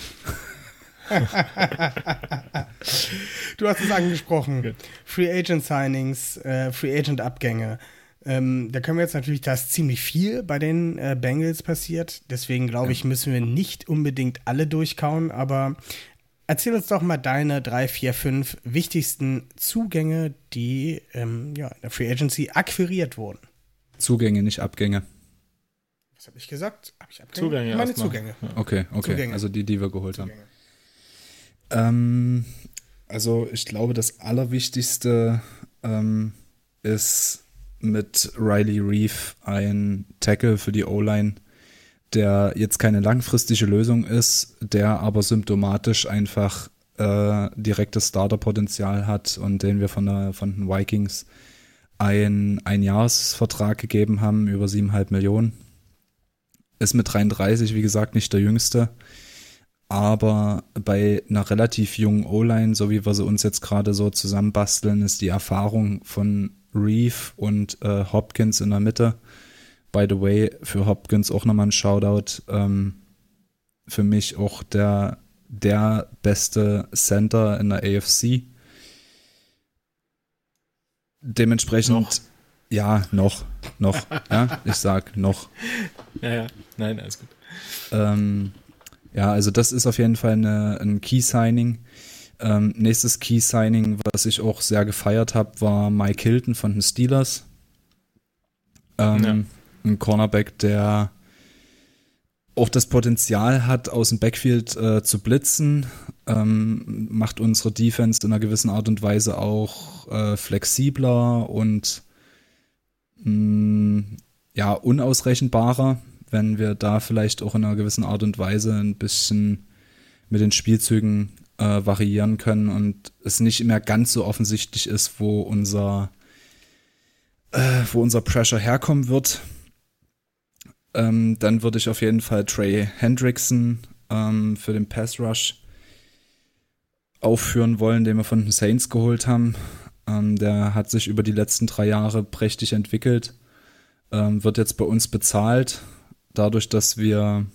Du hast es angesprochen. Free Agent Signings, äh, Free Agent Abgänge. Ähm, da können wir jetzt natürlich, da ist ziemlich viel bei den äh, Bengals passiert. Deswegen glaube ich, müssen wir nicht unbedingt alle durchkauen. Aber erzähl uns doch mal deine drei, vier, fünf wichtigsten Zugänge, die ähm, ja, in der Free Agency akquiriert wurden. Zugänge, nicht Abgänge. Was habe ich gesagt? Hab ich Abgänge? Zugänge Meine. Zugänge. Okay, okay. Zugänge. Also die, die wir geholt Zugänge. haben. Ähm, also ich glaube, das Allerwichtigste ähm, ist mit Riley Reef ein Tackle für die O-Line, der jetzt keine langfristige Lösung ist, der aber symptomatisch einfach äh, direktes Starterpotenzial hat und den wir von, der, von den Vikings ein Einjahresvertrag gegeben haben über 7,5 Millionen. Ist mit 33, wie gesagt, nicht der jüngste. Aber bei einer relativ jungen O-Line, so wie wir sie uns jetzt gerade so zusammenbasteln, ist die Erfahrung von Reeve und äh, Hopkins in der Mitte. By the way, für Hopkins auch nochmal ein Shoutout. Ähm, für mich auch der, der beste Center in der AFC. Dementsprechend, Noch. ja, noch, noch, [LAUGHS] ja, ich sag noch. Ja, ja. Nein, alles gut. Ähm, ja, also das ist auf jeden Fall eine, ein Key-Signing. Ähm, nächstes Key-Signing, was ich auch sehr gefeiert habe, war Mike Hilton von den Steelers. Ähm, ja. Ein Cornerback, der auch das Potenzial hat, aus dem Backfield äh, zu blitzen, ähm, macht unsere Defense in einer gewissen Art und Weise auch äh, flexibler und mh, mm, ja, unausrechenbarer, wenn wir da vielleicht auch in einer gewissen Art und Weise ein bisschen mit den Spielzügen äh, variieren können und es nicht mehr ganz so offensichtlich ist, wo unser, äh, wo unser Pressure herkommen wird. Ähm, dann würde ich auf jeden Fall Trey Hendrickson ähm, für den Pass Rush aufführen wollen, den wir von den Saints geholt haben. Ähm, der hat sich über die letzten drei Jahre prächtig entwickelt, ähm, wird jetzt bei uns bezahlt, dadurch, dass wir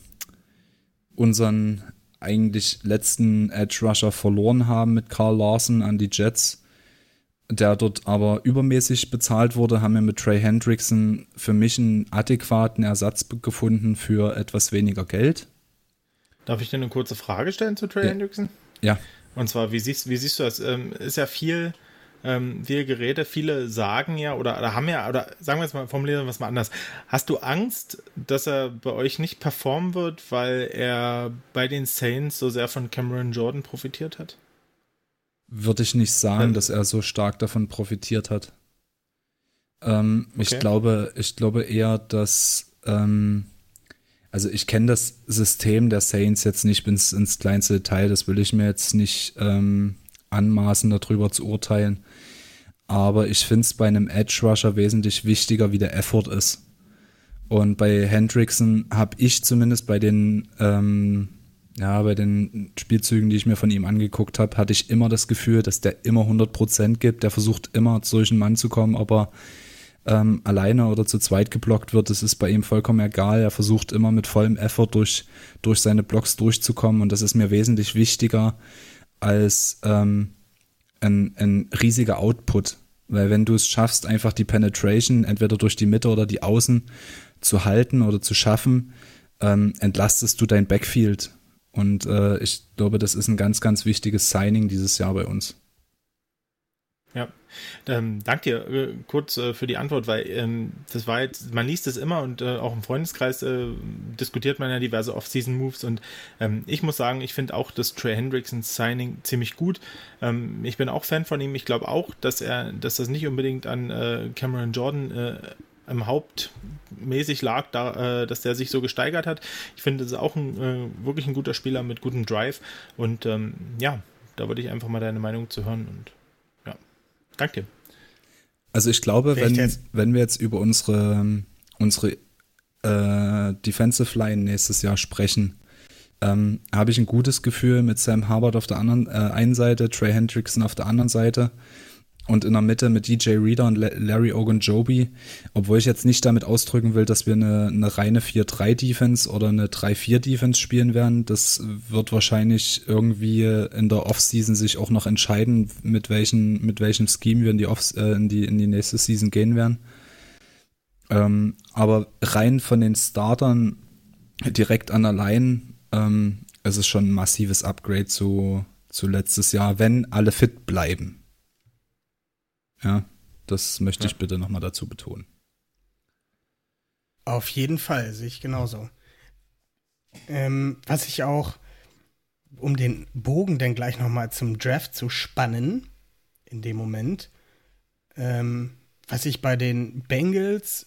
unseren eigentlich letzten Edge Rusher verloren haben mit Carl Larson an die Jets, der dort aber übermäßig bezahlt wurde, haben wir mit Trey Hendrickson für mich einen adäquaten Ersatz gefunden für etwas weniger Geld. Darf ich dir eine kurze Frage stellen zu Trey ja. Hendrickson? Ja. Und zwar, wie siehst, wie siehst du das? Ähm, ist ja viel ähm, viele Geräte, viele sagen ja oder, oder haben ja, oder sagen wir jetzt mal, formulieren wir es mal anders. Hast du Angst, dass er bei euch nicht performen wird, weil er bei den Saints so sehr von Cameron Jordan profitiert hat? Würde ich nicht sagen, dass er so stark davon profitiert hat. Ähm, okay. Ich glaube, ich glaube eher, dass ähm, also ich kenne das System der Saints jetzt nicht ins, ins kleinste Detail, das will ich mir jetzt nicht ähm, anmaßen, darüber zu urteilen. Aber ich finde es bei einem Edge Rusher wesentlich wichtiger, wie der Effort ist. Und bei Hendrickson habe ich zumindest bei den, ähm, ja, bei den Spielzügen, die ich mir von ihm angeguckt habe, hatte ich immer das Gefühl, dass der immer 100% gibt. Der versucht immer durch einen Mann zu kommen, ob er ähm, alleine oder zu zweit geblockt wird, das ist bei ihm vollkommen egal. Er versucht immer mit vollem Effort durch, durch seine Blocks durchzukommen und das ist mir wesentlich wichtiger, als ähm, ein, ein riesiger Output. Weil wenn du es schaffst, einfach die Penetration entweder durch die Mitte oder die Außen zu halten oder zu schaffen, ähm, entlastest du dein Backfield. Und äh, ich glaube, das ist ein ganz, ganz wichtiges Signing dieses Jahr bei uns. Ja, ähm, danke dir äh, kurz äh, für die Antwort, weil ähm, das war jetzt, man liest es immer und äh, auch im Freundeskreis äh, diskutiert man ja diverse Off-Season-Moves und ähm, ich muss sagen, ich finde auch das Trey Hendricksons Signing ziemlich gut. Ähm, ich bin auch Fan von ihm. Ich glaube auch, dass er, dass das nicht unbedingt an äh, Cameron Jordan äh, im Hauptmäßig lag, da, dass der sich so gesteigert hat. Ich finde, das ist auch ein, wirklich ein guter Spieler mit gutem Drive und ähm, ja, da würde ich einfach mal deine Meinung zu hören und Danke. Also ich glaube, wenn, wenn wir jetzt über unsere, unsere äh, Defensive Line nächstes Jahr sprechen, ähm, habe ich ein gutes Gefühl mit Sam Harvard auf der anderen äh, einen Seite, Trey Hendrickson auf der anderen Seite und in der Mitte mit DJ Reader und Larry Ogunjobi, obwohl ich jetzt nicht damit ausdrücken will, dass wir eine, eine reine 4-3-Defense oder eine 3-4-Defense spielen werden. Das wird wahrscheinlich irgendwie in der Offseason sich auch noch entscheiden, mit, welchen, mit welchem Scheme wir in die, Off äh, in die, in die nächste Season gehen werden. Ähm, aber rein von den Startern direkt an der Line ähm, ist schon ein massives Upgrade zu, zu letztes Jahr, wenn alle fit bleiben. Ja, das möchte ja. ich bitte nochmal dazu betonen. Auf jeden Fall, sehe ich genauso. Ähm, was ich auch, um den Bogen dann gleich nochmal zum Draft zu spannen, in dem Moment, ähm, was ich bei den Bengals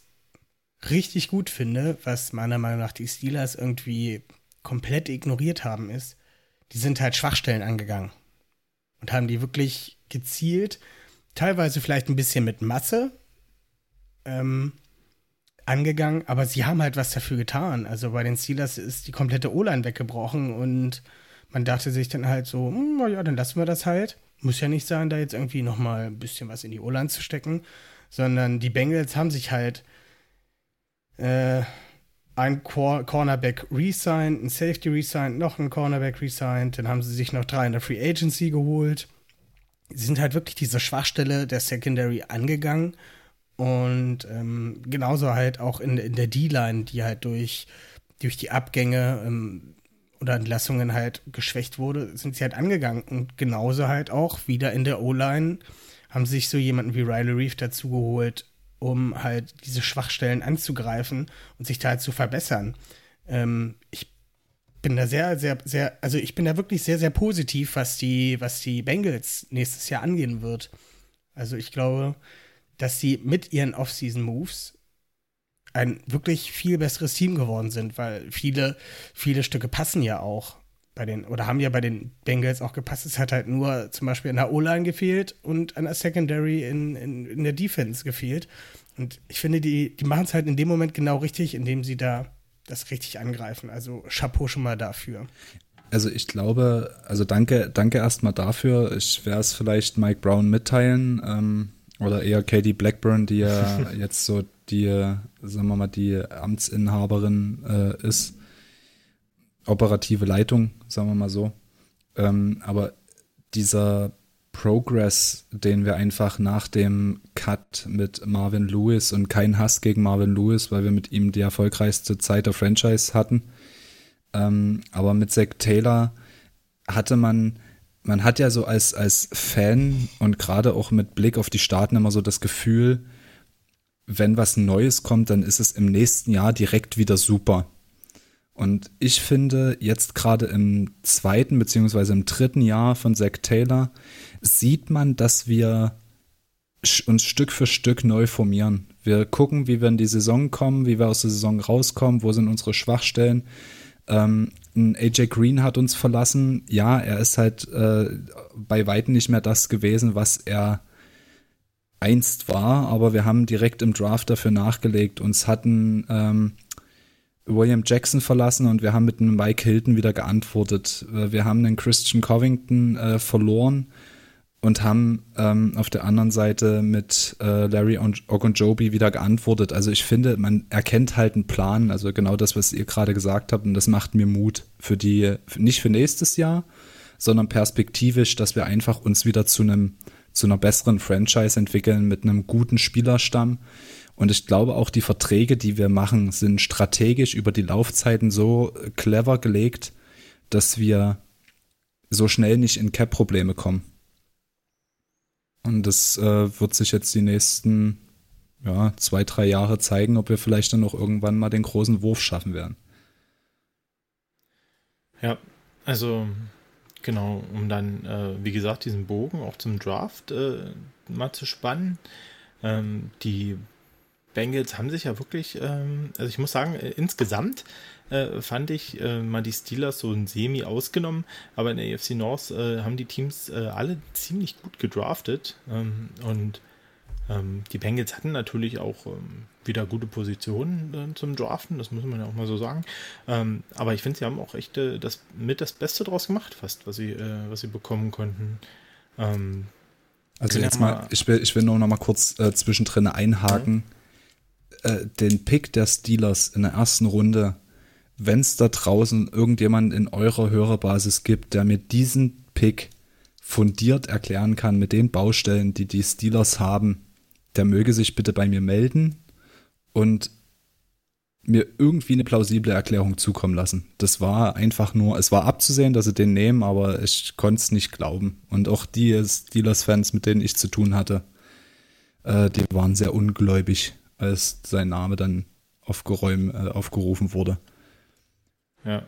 richtig gut finde, was meiner Meinung nach die Steelers irgendwie komplett ignoriert haben, ist, die sind halt Schwachstellen angegangen und haben die wirklich gezielt teilweise vielleicht ein bisschen mit Masse ähm, angegangen, aber sie haben halt was dafür getan. Also bei den Steelers ist die komplette O-Line weggebrochen und man dachte sich dann halt so, hm, na ja, dann lassen wir das halt. Muss ja nicht sein, da jetzt irgendwie nochmal ein bisschen was in die O-Line zu stecken, sondern die Bengals haben sich halt äh, ein Cornerback resigned, ein Safety resigned, noch ein Cornerback resigned, dann haben sie sich noch drei in der Free Agency geholt sind halt wirklich diese Schwachstelle der Secondary angegangen und ähm, genauso halt auch in, in der D-Line, die halt durch durch die Abgänge ähm, oder Entlassungen halt geschwächt wurde, sind sie halt angegangen. Und genauso halt auch wieder in der O-Line haben sich so jemanden wie Riley Reef dazu geholt, um halt diese Schwachstellen anzugreifen und sich da halt zu verbessern. Ähm, bin da sehr, sehr, sehr, also ich bin da wirklich sehr, sehr positiv, was die, was die Bengals nächstes Jahr angehen wird. Also ich glaube, dass sie mit ihren Off-Season-Moves ein wirklich viel besseres Team geworden sind, weil viele, viele Stücke passen ja auch bei den, oder haben ja bei den Bengals auch gepasst. Es hat halt nur zum Beispiel an der O-Line gefehlt und an der Secondary in, in, in der Defense gefehlt. Und ich finde, die, die machen es halt in dem Moment genau richtig, indem sie da das richtig angreifen. Also Chapeau schon mal dafür. Also ich glaube, also danke, danke erstmal dafür. Ich werde es vielleicht Mike Brown mitteilen ähm, oder eher Katie Blackburn, die ja [LAUGHS] jetzt so die, sagen wir mal, die Amtsinhaberin äh, ist. Operative Leitung, sagen wir mal so. Ähm, aber dieser Progress, den wir einfach nach dem Cut mit Marvin Lewis und kein Hass gegen Marvin Lewis, weil wir mit ihm die erfolgreichste Zeit der Franchise hatten. Ähm, aber mit Zack Taylor hatte man, man hat ja so als, als Fan und gerade auch mit Blick auf die Staaten immer so das Gefühl, wenn was Neues kommt, dann ist es im nächsten Jahr direkt wieder super. Und ich finde, jetzt gerade im zweiten beziehungsweise im dritten Jahr von Zack Taylor sieht man, dass wir uns Stück für Stück neu formieren. Wir gucken, wie wir in die Saison kommen, wie wir aus der Saison rauskommen, wo sind unsere Schwachstellen. Ähm, AJ Green hat uns verlassen. Ja, er ist halt äh, bei weitem nicht mehr das gewesen, was er einst war, aber wir haben direkt im Draft dafür nachgelegt. Uns hatten ähm, William Jackson verlassen und wir haben mit einem Mike Hilton wieder geantwortet. Äh, wir haben den Christian Covington äh, verloren und haben ähm, auf der anderen Seite mit äh, Larry Ogunjobi wieder geantwortet. Also ich finde, man erkennt halt einen Plan, also genau das, was ihr gerade gesagt habt und das macht mir Mut für die, nicht für nächstes Jahr, sondern perspektivisch, dass wir einfach uns wieder zu einem zu einer besseren Franchise entwickeln mit einem guten Spielerstamm. Und ich glaube auch die Verträge, die wir machen, sind strategisch über die Laufzeiten so clever gelegt, dass wir so schnell nicht in Cap-Probleme kommen. Und das äh, wird sich jetzt die nächsten ja, zwei, drei Jahre zeigen, ob wir vielleicht dann noch irgendwann mal den großen Wurf schaffen werden. Ja, also Genau, um dann, äh, wie gesagt, diesen Bogen auch zum Draft äh, mal zu spannen. Ähm, die Bengals haben sich ja wirklich, ähm, also ich muss sagen, äh, insgesamt äh, fand ich äh, mal die Steelers so ein Semi ausgenommen, aber in der AFC North äh, haben die Teams alle ziemlich gut gedraftet ähm, und ähm, die Bengals hatten natürlich auch ähm, wieder gute Positionen äh, zum Draften, das muss man ja auch mal so sagen. Ähm, aber ich finde, sie haben auch echt äh, das mit das Beste draus gemacht, fast, was sie, äh, was sie bekommen konnten. Ähm, also jetzt mal, ich will, ich will nur noch mal kurz äh, zwischendrin einhaken. Ja. Äh, den Pick der Steelers in der ersten Runde, wenn es da draußen irgendjemand in eurer Hörerbasis gibt, der mir diesen Pick fundiert erklären kann mit den Baustellen, die die Steelers haben, der möge sich bitte bei mir melden und mir irgendwie eine plausible Erklärung zukommen lassen. Das war einfach nur, es war abzusehen, dass sie den nehmen, aber ich konnte es nicht glauben. Und auch die Steelers-Fans, mit denen ich zu tun hatte, äh, die waren sehr ungläubig, als sein Name dann aufgeräum, äh, aufgerufen wurde. Ja.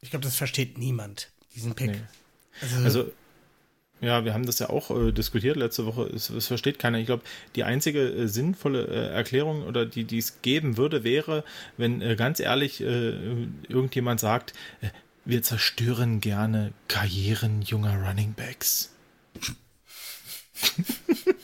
Ich glaube, das versteht niemand, diesen Pick. Nee. Also, also ja, wir haben das ja auch äh, diskutiert letzte Woche. Es, es versteht keiner. Ich glaube, die einzige äh, sinnvolle äh, Erklärung oder die, die es geben würde, wäre, wenn äh, ganz ehrlich äh, irgendjemand sagt, äh, wir zerstören gerne Karrieren junger Running Backs. [LAUGHS]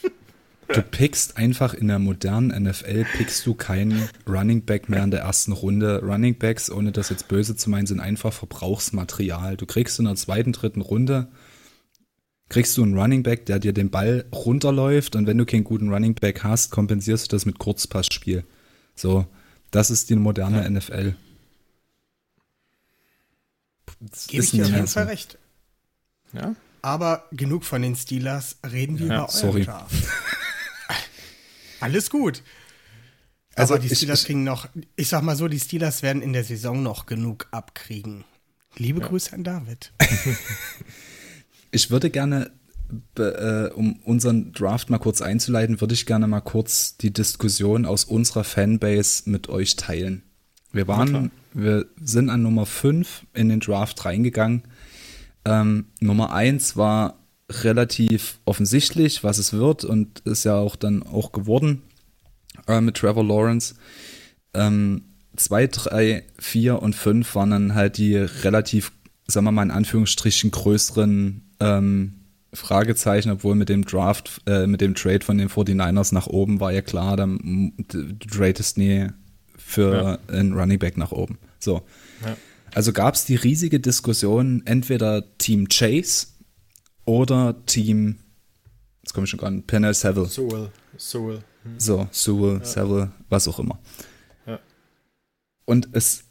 Du pickst einfach in der modernen NFL, pickst du keinen Running Back mehr in der ersten Runde. Running Backs, ohne das jetzt böse zu meinen, sind einfach Verbrauchsmaterial. Du kriegst in der zweiten, dritten Runde kriegst du einen Running Back, der dir den Ball runterläuft und wenn du keinen guten Running Back hast, kompensierst du das mit Kurzpassspiel. So, das ist die moderne ja. NFL. Gebe ich dir auf jeden Fall recht. Ja. Aber genug von den Steelers, reden wir ja, über sorry. Alles gut. Also Also die ich- Steelers ich- kriegen noch, ich sag mal so, die Steelers werden in der Saison noch genug abkriegen. Liebe Grüße an David. [LAUGHS] Ich würde gerne, äh, um unseren Draft mal kurz einzuleiten, würde ich gerne mal kurz die Diskussion aus unserer Fanbase mit euch teilen. Wir waren, wir sind an Nummer 5 in den Draft reingegangen. Ähm, Nummer 1 war relativ offensichtlich, was es wird und ist ja auch dann auch geworden äh, mit Trevor Lawrence. Ähm, 2, 3, 4 und 5 waren dann halt die relativ, sagen wir mal in Anführungsstrichen, größeren ähm, Fragezeichen, obwohl mit dem Draft, äh, mit dem Trade von den 49ers nach oben war ja klar, dann, du tradest nie für einen Running Back nach oben. So. Ja. Also gab es die riesige Diskussion, entweder Team Chase oder Team, jetzt komme ich schon gar nicht, Penel Seville. Sewell. Sewell. Hm. So, Sewell, Seville, was auch immer. Ja. Und es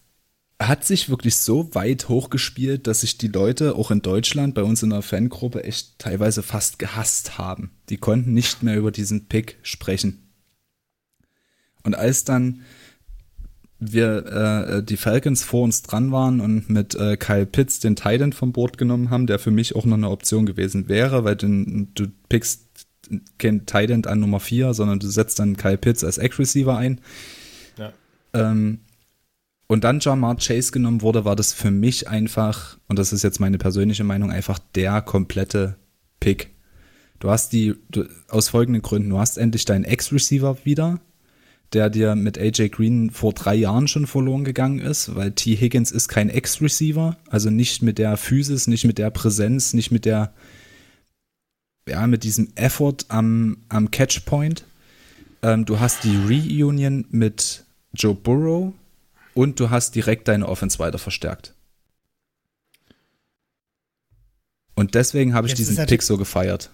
hat sich wirklich so weit hochgespielt, dass sich die Leute auch in Deutschland bei uns in der Fangruppe echt teilweise fast gehasst haben. Die konnten nicht mehr über diesen Pick sprechen. Und als dann wir äh, die Falcons vor uns dran waren und mit äh, Kyle Pitts den Titan vom Boot genommen haben, der für mich auch noch eine Option gewesen wäre, weil du, du pickst kein Titan an Nummer 4, sondern du setzt dann Kyle Pitts als Ex-Receiver ein. Ja. Ähm, und dann Jamar Chase genommen wurde, war das für mich einfach, und das ist jetzt meine persönliche Meinung, einfach der komplette Pick. Du hast die, du, aus folgenden Gründen, du hast endlich deinen Ex-Receiver wieder, der dir mit AJ Green vor drei Jahren schon verloren gegangen ist, weil T. Higgins ist kein Ex-Receiver, also nicht mit der Physis, nicht mit der Präsenz, nicht mit der, ja, mit diesem Effort am, am Catchpoint. Ähm, du hast die Reunion mit Joe Burrow und du hast direkt deine Offense weiter verstärkt. Und deswegen habe ich Jetzt diesen Pick so gefeiert.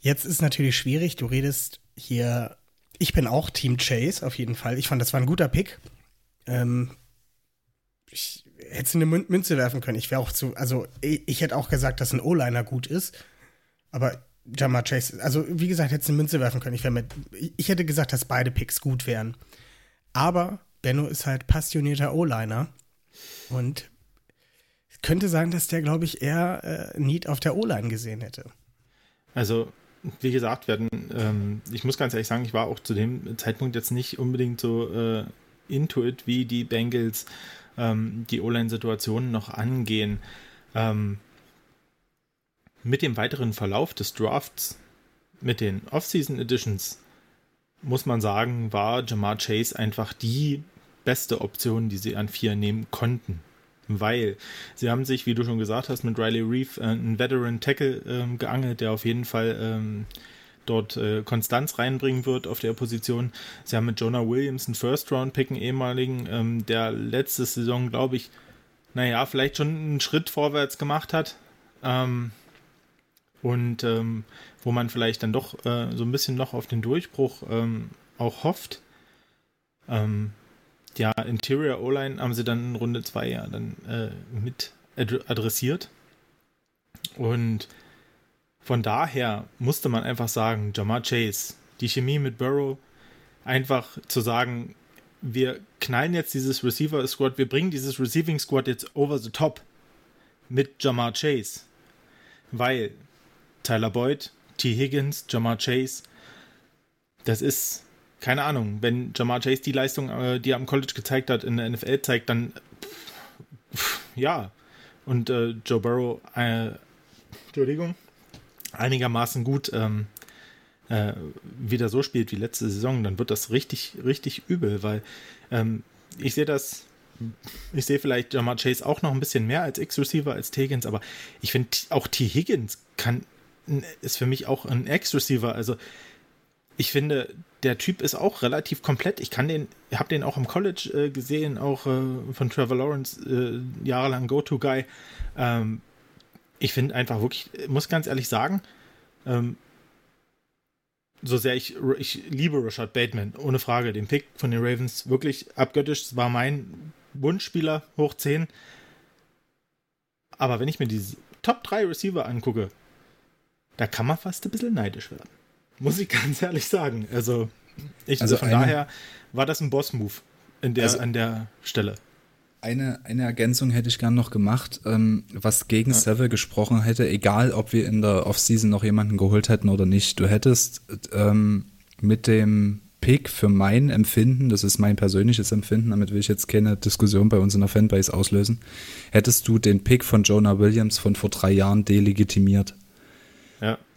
Jetzt ist natürlich schwierig, du redest hier, ich bin auch Team Chase auf jeden Fall. Ich fand, das war ein guter Pick. Ähm, ich hätte eine Mün- Münze werfen können. Ich wäre auch zu, also ich, hätte auch gesagt, dass ein O-Liner gut ist, aber Jamar Chase, also wie gesagt, hätte eine Münze werfen können. Ich, mit, ich hätte gesagt, dass beide Picks gut wären. Aber Benno ist halt passionierter O-Liner und könnte sein, dass der, glaube ich, eher äh, Need auf der O-Line gesehen hätte. Also, wie gesagt, werden, ähm, ich muss ganz ehrlich sagen, ich war auch zu dem Zeitpunkt jetzt nicht unbedingt so äh, into it, wie die Bengals ähm, die O-Line-Situation noch angehen. Ähm, mit dem weiteren Verlauf des Drafts, mit den Off-Season Editions, muss man sagen, war Jamar Chase einfach die beste Option, die sie an vier nehmen konnten. Weil sie haben sich, wie du schon gesagt hast, mit Riley Reef äh, einen Veteran Tackle ähm, geangelt, der auf jeden Fall ähm, dort äh, Konstanz reinbringen wird auf der Position. Sie haben mit Jonah Williams einen First-Round-Pick, einen ehemaligen, ähm, der letzte Saison, glaube ich, naja, vielleicht schon einen Schritt vorwärts gemacht hat. Ähm, und ähm, wo man vielleicht dann doch äh, so ein bisschen noch auf den Durchbruch ähm, auch hofft. Ähm, ja, Interior O-Line haben sie dann in Runde 2 ja dann äh, mit ad adressiert. Und von daher musste man einfach sagen, Jamar Chase, die Chemie mit Burrow, einfach zu sagen, wir knallen jetzt dieses Receiver Squad, wir bringen dieses Receiving Squad jetzt over the top mit Jamar Chase. Weil Tyler Boyd, T. Higgins, Jamar Chase, das ist, keine Ahnung, wenn Jamar Chase die Leistung, äh, die er am College gezeigt hat, in der NFL zeigt, dann pff, ja. Und äh, Joe Burrow, äh, Entschuldigung, einigermaßen gut ähm, äh, wieder so spielt wie letzte Saison, dann wird das richtig, richtig übel, weil ähm, ich sehe das, ich sehe vielleicht Jamar Chase auch noch ein bisschen mehr als X-Receiver, als T. Higgins, aber ich finde auch T. Higgins kann, ist für mich auch ein X-Receiver, also ich finde, der Typ ist auch relativ komplett. Ich kann den, habe den auch im College äh, gesehen, auch äh, von Trevor Lawrence, äh, jahrelang Go-To-Guy. Ähm, ich finde einfach wirklich, muss ganz ehrlich sagen, ähm, so sehr ich, ich liebe Rashad Bateman, ohne Frage, den Pick von den Ravens wirklich abgöttisch. Das war mein Wunschspieler hoch 10. Aber wenn ich mir diese Top 3 Receiver angucke, da kann man fast ein bisschen neidisch werden. Muss ich [LAUGHS] ganz ehrlich sagen. Also, Ich, Also von eine- daher war das ein Boss-Move in der, Also- an der Stelle. Eine, eine Ergänzung hätte ich gern noch gemacht, ähm, was gegen Seville gesprochen hätte, egal ob wir in der Offseason noch jemanden geholt hätten oder nicht. Du hättest ähm, mit dem Pick für mein Empfinden, das ist mein persönliches Empfinden, damit will ich jetzt keine Diskussion bei uns in der Fanbase auslösen, hättest du den Pick von Jonah Williams von vor drei Jahren delegitimiert.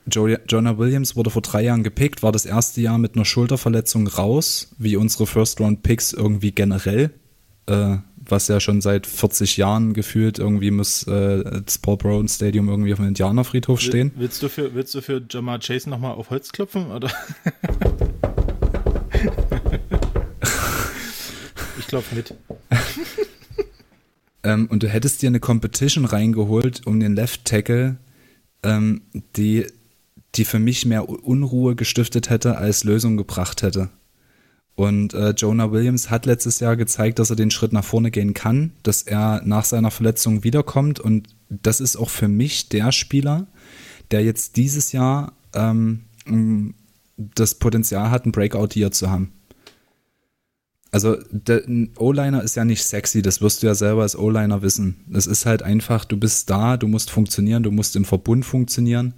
Jonah Williams wurde vor drei Jahren gepickt, war das erste Jahr mit einer Schulterverletzung raus, wie unsere First-Round-Picks irgendwie generell, äh, was ja schon seit 40 Jahren gefühlt irgendwie muss äh, das Paul Brown Stadium irgendwie auf dem Indianerfriedhof stehen. Will- Willst du für, willst du für Jamar Chase nochmal auf Holz klopfen? Oder? ich klopfe mit. Ähm, und du hättest dir eine Competition reingeholt um den Left Tackle, ähm, die, die für mich mehr Unruhe gestiftet hätte, als Lösung gebracht hätte. Und äh, Jonah Williams hat letztes Jahr gezeigt, dass er den Schritt nach vorne gehen kann, dass er nach seiner Verletzung wiederkommt. Und das ist auch für mich der Spieler, der jetzt dieses Jahr ähm, das Potenzial hat, ein Breakout-Year zu haben. Also ein O-Liner ist ja nicht sexy, das wirst du ja selber als O-Liner wissen. Es ist halt einfach, du bist da, du musst funktionieren, du musst im Verbund funktionieren.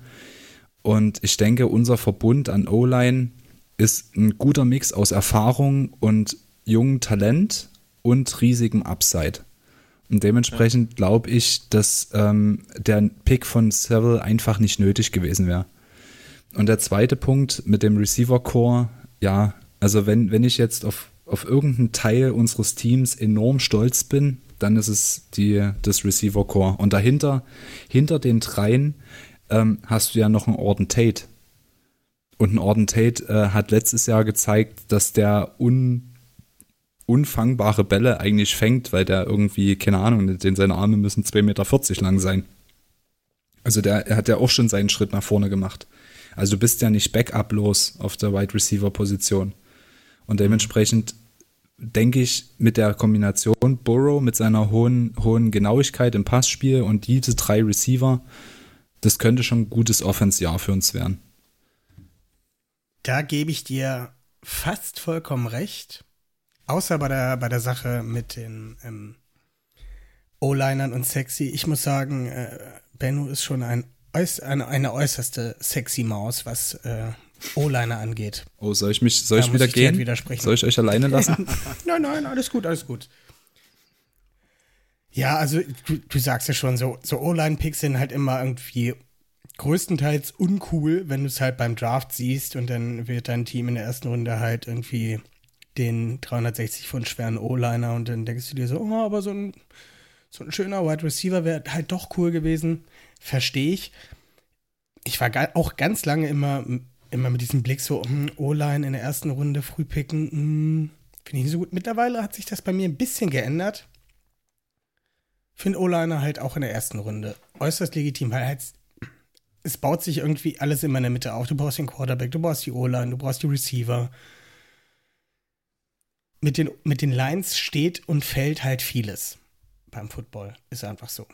Und ich denke, unser Verbund an O-Line ist ein guter Mix aus Erfahrung und jungem Talent und riesigem Upside. Und dementsprechend glaube ich, dass ähm, der Pick von Seville einfach nicht nötig gewesen wäre. Und der zweite Punkt mit dem Receiver Core, ja, also wenn, wenn ich jetzt auf, auf irgendeinen Teil unseres Teams enorm stolz bin, dann ist es die, das Receiver Core. Und dahinter, hinter den dreien, ähm, hast du ja noch einen Orden Tate. Und ein Orden Tate äh, hat letztes Jahr gezeigt, dass der un, unfangbare Bälle eigentlich fängt, weil der irgendwie, keine Ahnung, den seine Arme müssen 2,40 Meter lang sein. Also der er hat ja auch schon seinen Schritt nach vorne gemacht. Also du bist ja nicht Backup-los auf der Wide Receiver-Position. Und dementsprechend denke ich, mit der Kombination Burrow mit seiner hohen, hohen Genauigkeit im Passspiel und diese drei Receiver, das könnte schon ein gutes Offense-Jahr für uns werden. Da gebe ich dir fast vollkommen recht. Außer bei der, bei der Sache mit den ähm, O-Linern und sexy. Ich muss sagen, äh, Benno ist schon ein, eine, eine äußerste sexy Maus, was äh, O-Liner angeht. Oh, soll ich mich, soll Da ich wieder ich gehen? widersprechen. Soll ich euch alleine lassen? [LAUGHS] Nein, nein, alles gut, alles gut. Ja, also du, du sagst ja schon, so, so O-Line-Picks sind halt immer irgendwie größtenteils uncool, wenn du es halt beim Draft siehst und dann wird dein Team in der ersten Runde halt irgendwie den 360 Pfund schweren O-Liner und dann denkst du dir so, oh, aber so ein, so ein schöner Wide Receiver wäre halt doch cool gewesen. Verstehe ich. Ich war auch ganz lange immer, immer mit diesem Blick so, hm, O-Line in der ersten Runde früh picken, hm, finde ich nicht so gut. Mittlerweile hat sich das bei mir ein bisschen geändert. Finde O-Liner halt auch in der ersten Runde äußerst legitim, weil halt es baut sich irgendwie alles immer in der Mitte auf. Du brauchst den Quarterback, du brauchst die O-Line, du brauchst die Receiver. Mit den, mit den Lines steht und fällt halt vieles beim Football. Ist einfach so.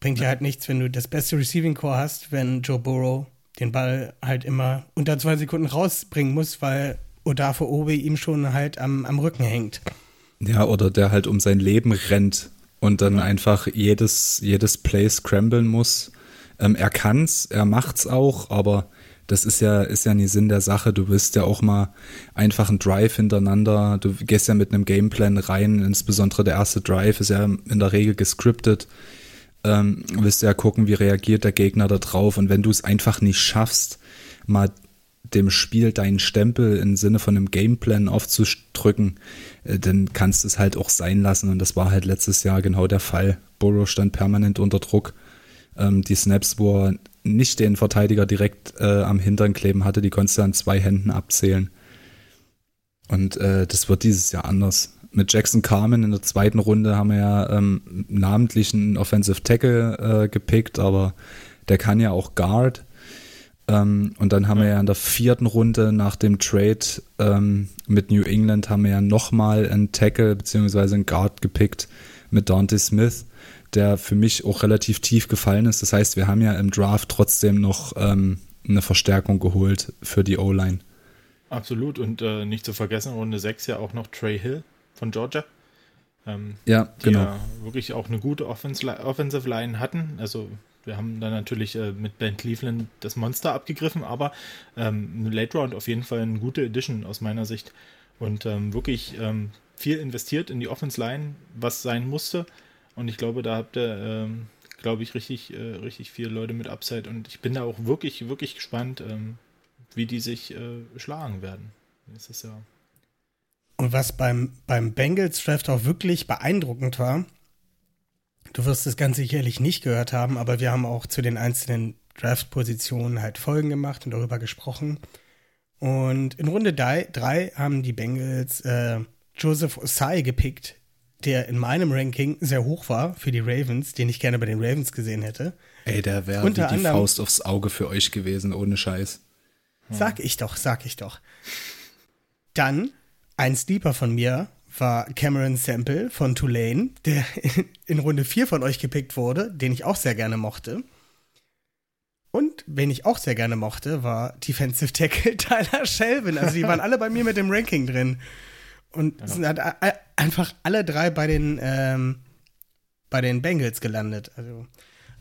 Bringt dir halt nichts, wenn du das beste Receiving Core hast, wenn Joe Burrow den Ball halt immer unter zwei Sekunden rausbringen muss, weil Odafe Obe ihm schon halt am, am Rücken hängt. Ja, oder der halt um sein Leben rennt und dann einfach jedes, jedes Play scramblen muss. Ähm, er kann's, er macht's auch, aber das ist ja, ist ja nie Sinn der Sache. Du willst ja auch mal einfach einen Drive hintereinander. Du gehst ja mit einem Gameplan rein, insbesondere der erste Drive ist ja in der Regel gescriptet. Ähm, willst ja gucken, wie reagiert der Gegner da drauf. Und wenn du es einfach nicht schaffst, mal dem Spiel deinen Stempel im Sinne von einem Gameplan aufzudrücken, äh, dann kannst du es halt auch sein lassen. Und das war halt letztes Jahr genau der Fall. Burrow stand permanent unter Druck. Ähm, die Snaps, wo er nicht den Verteidiger direkt äh, am Hintern kleben hatte, die konntest du an zwei Händen abzählen. Und äh, das wird dieses Jahr anders. Mit Jackson Carmen in der zweiten Runde haben wir ja ähm, namentlich einen Offensive Tackle gepickt, aber der kann ja auch Guard. Ähm, und dann haben wir ja in der vierten Runde nach dem Trade ähm, mit New England haben wir ja nochmal einen Tackle beziehungsweise einen Guard gepickt mit Dante Smith, der für mich auch relativ tief gefallen ist. Das heißt, wir haben ja im Draft trotzdem noch ähm, eine Verstärkung geholt für die O-Line. Absolut. Und äh, nicht zu vergessen, Runde 6 ja auch noch Trey Hill von Georgia. Ähm, ja, die genau. ja wirklich auch eine gute Offensive Line hatten. Also wir haben dann natürlich äh, mit Ben Cleveland das Monster abgegriffen, aber ähm, Late Round auf jeden Fall eine gute Edition aus meiner Sicht. Und ähm, wirklich ähm, viel investiert in die Offense Line, was sein musste. Und ich glaube, da habt ihr, ähm, glaube ich, richtig, äh, richtig viele Leute mit Upside. Und ich bin da auch wirklich, wirklich gespannt, ähm, wie die sich äh, schlagen werden. Nächstes Jahr. Und was beim, beim Bengals Draft auch wirklich beeindruckend war, du wirst es ganz sicherlich nicht gehört haben, aber wir haben auch zu den einzelnen Draft-Positionen halt Folgen gemacht und darüber gesprochen. Und in Runde 3 haben die Bengals äh, Joseph Osai gepickt, der in meinem Ranking sehr hoch war für die Ravens, den ich gerne bei den Ravens gesehen hätte. Ey, der wäre wie die anderem, Faust aufs Auge für euch gewesen, ohne Scheiß. Sag ich doch, sag ich doch. Dann ein Sleeper von mir war Cameron Sample von Tulane, der [LAUGHS] in Runde 4 von euch gepickt wurde, den ich auch sehr gerne mochte. Und wen ich auch sehr gerne mochte, war Defensive Tackle [LAUGHS] Tyler Shelvin. Also die waren alle bei mir mit dem Ranking drin. Und ja. sind halt einfach alle drei bei den, ähm, bei den Bengals gelandet. Also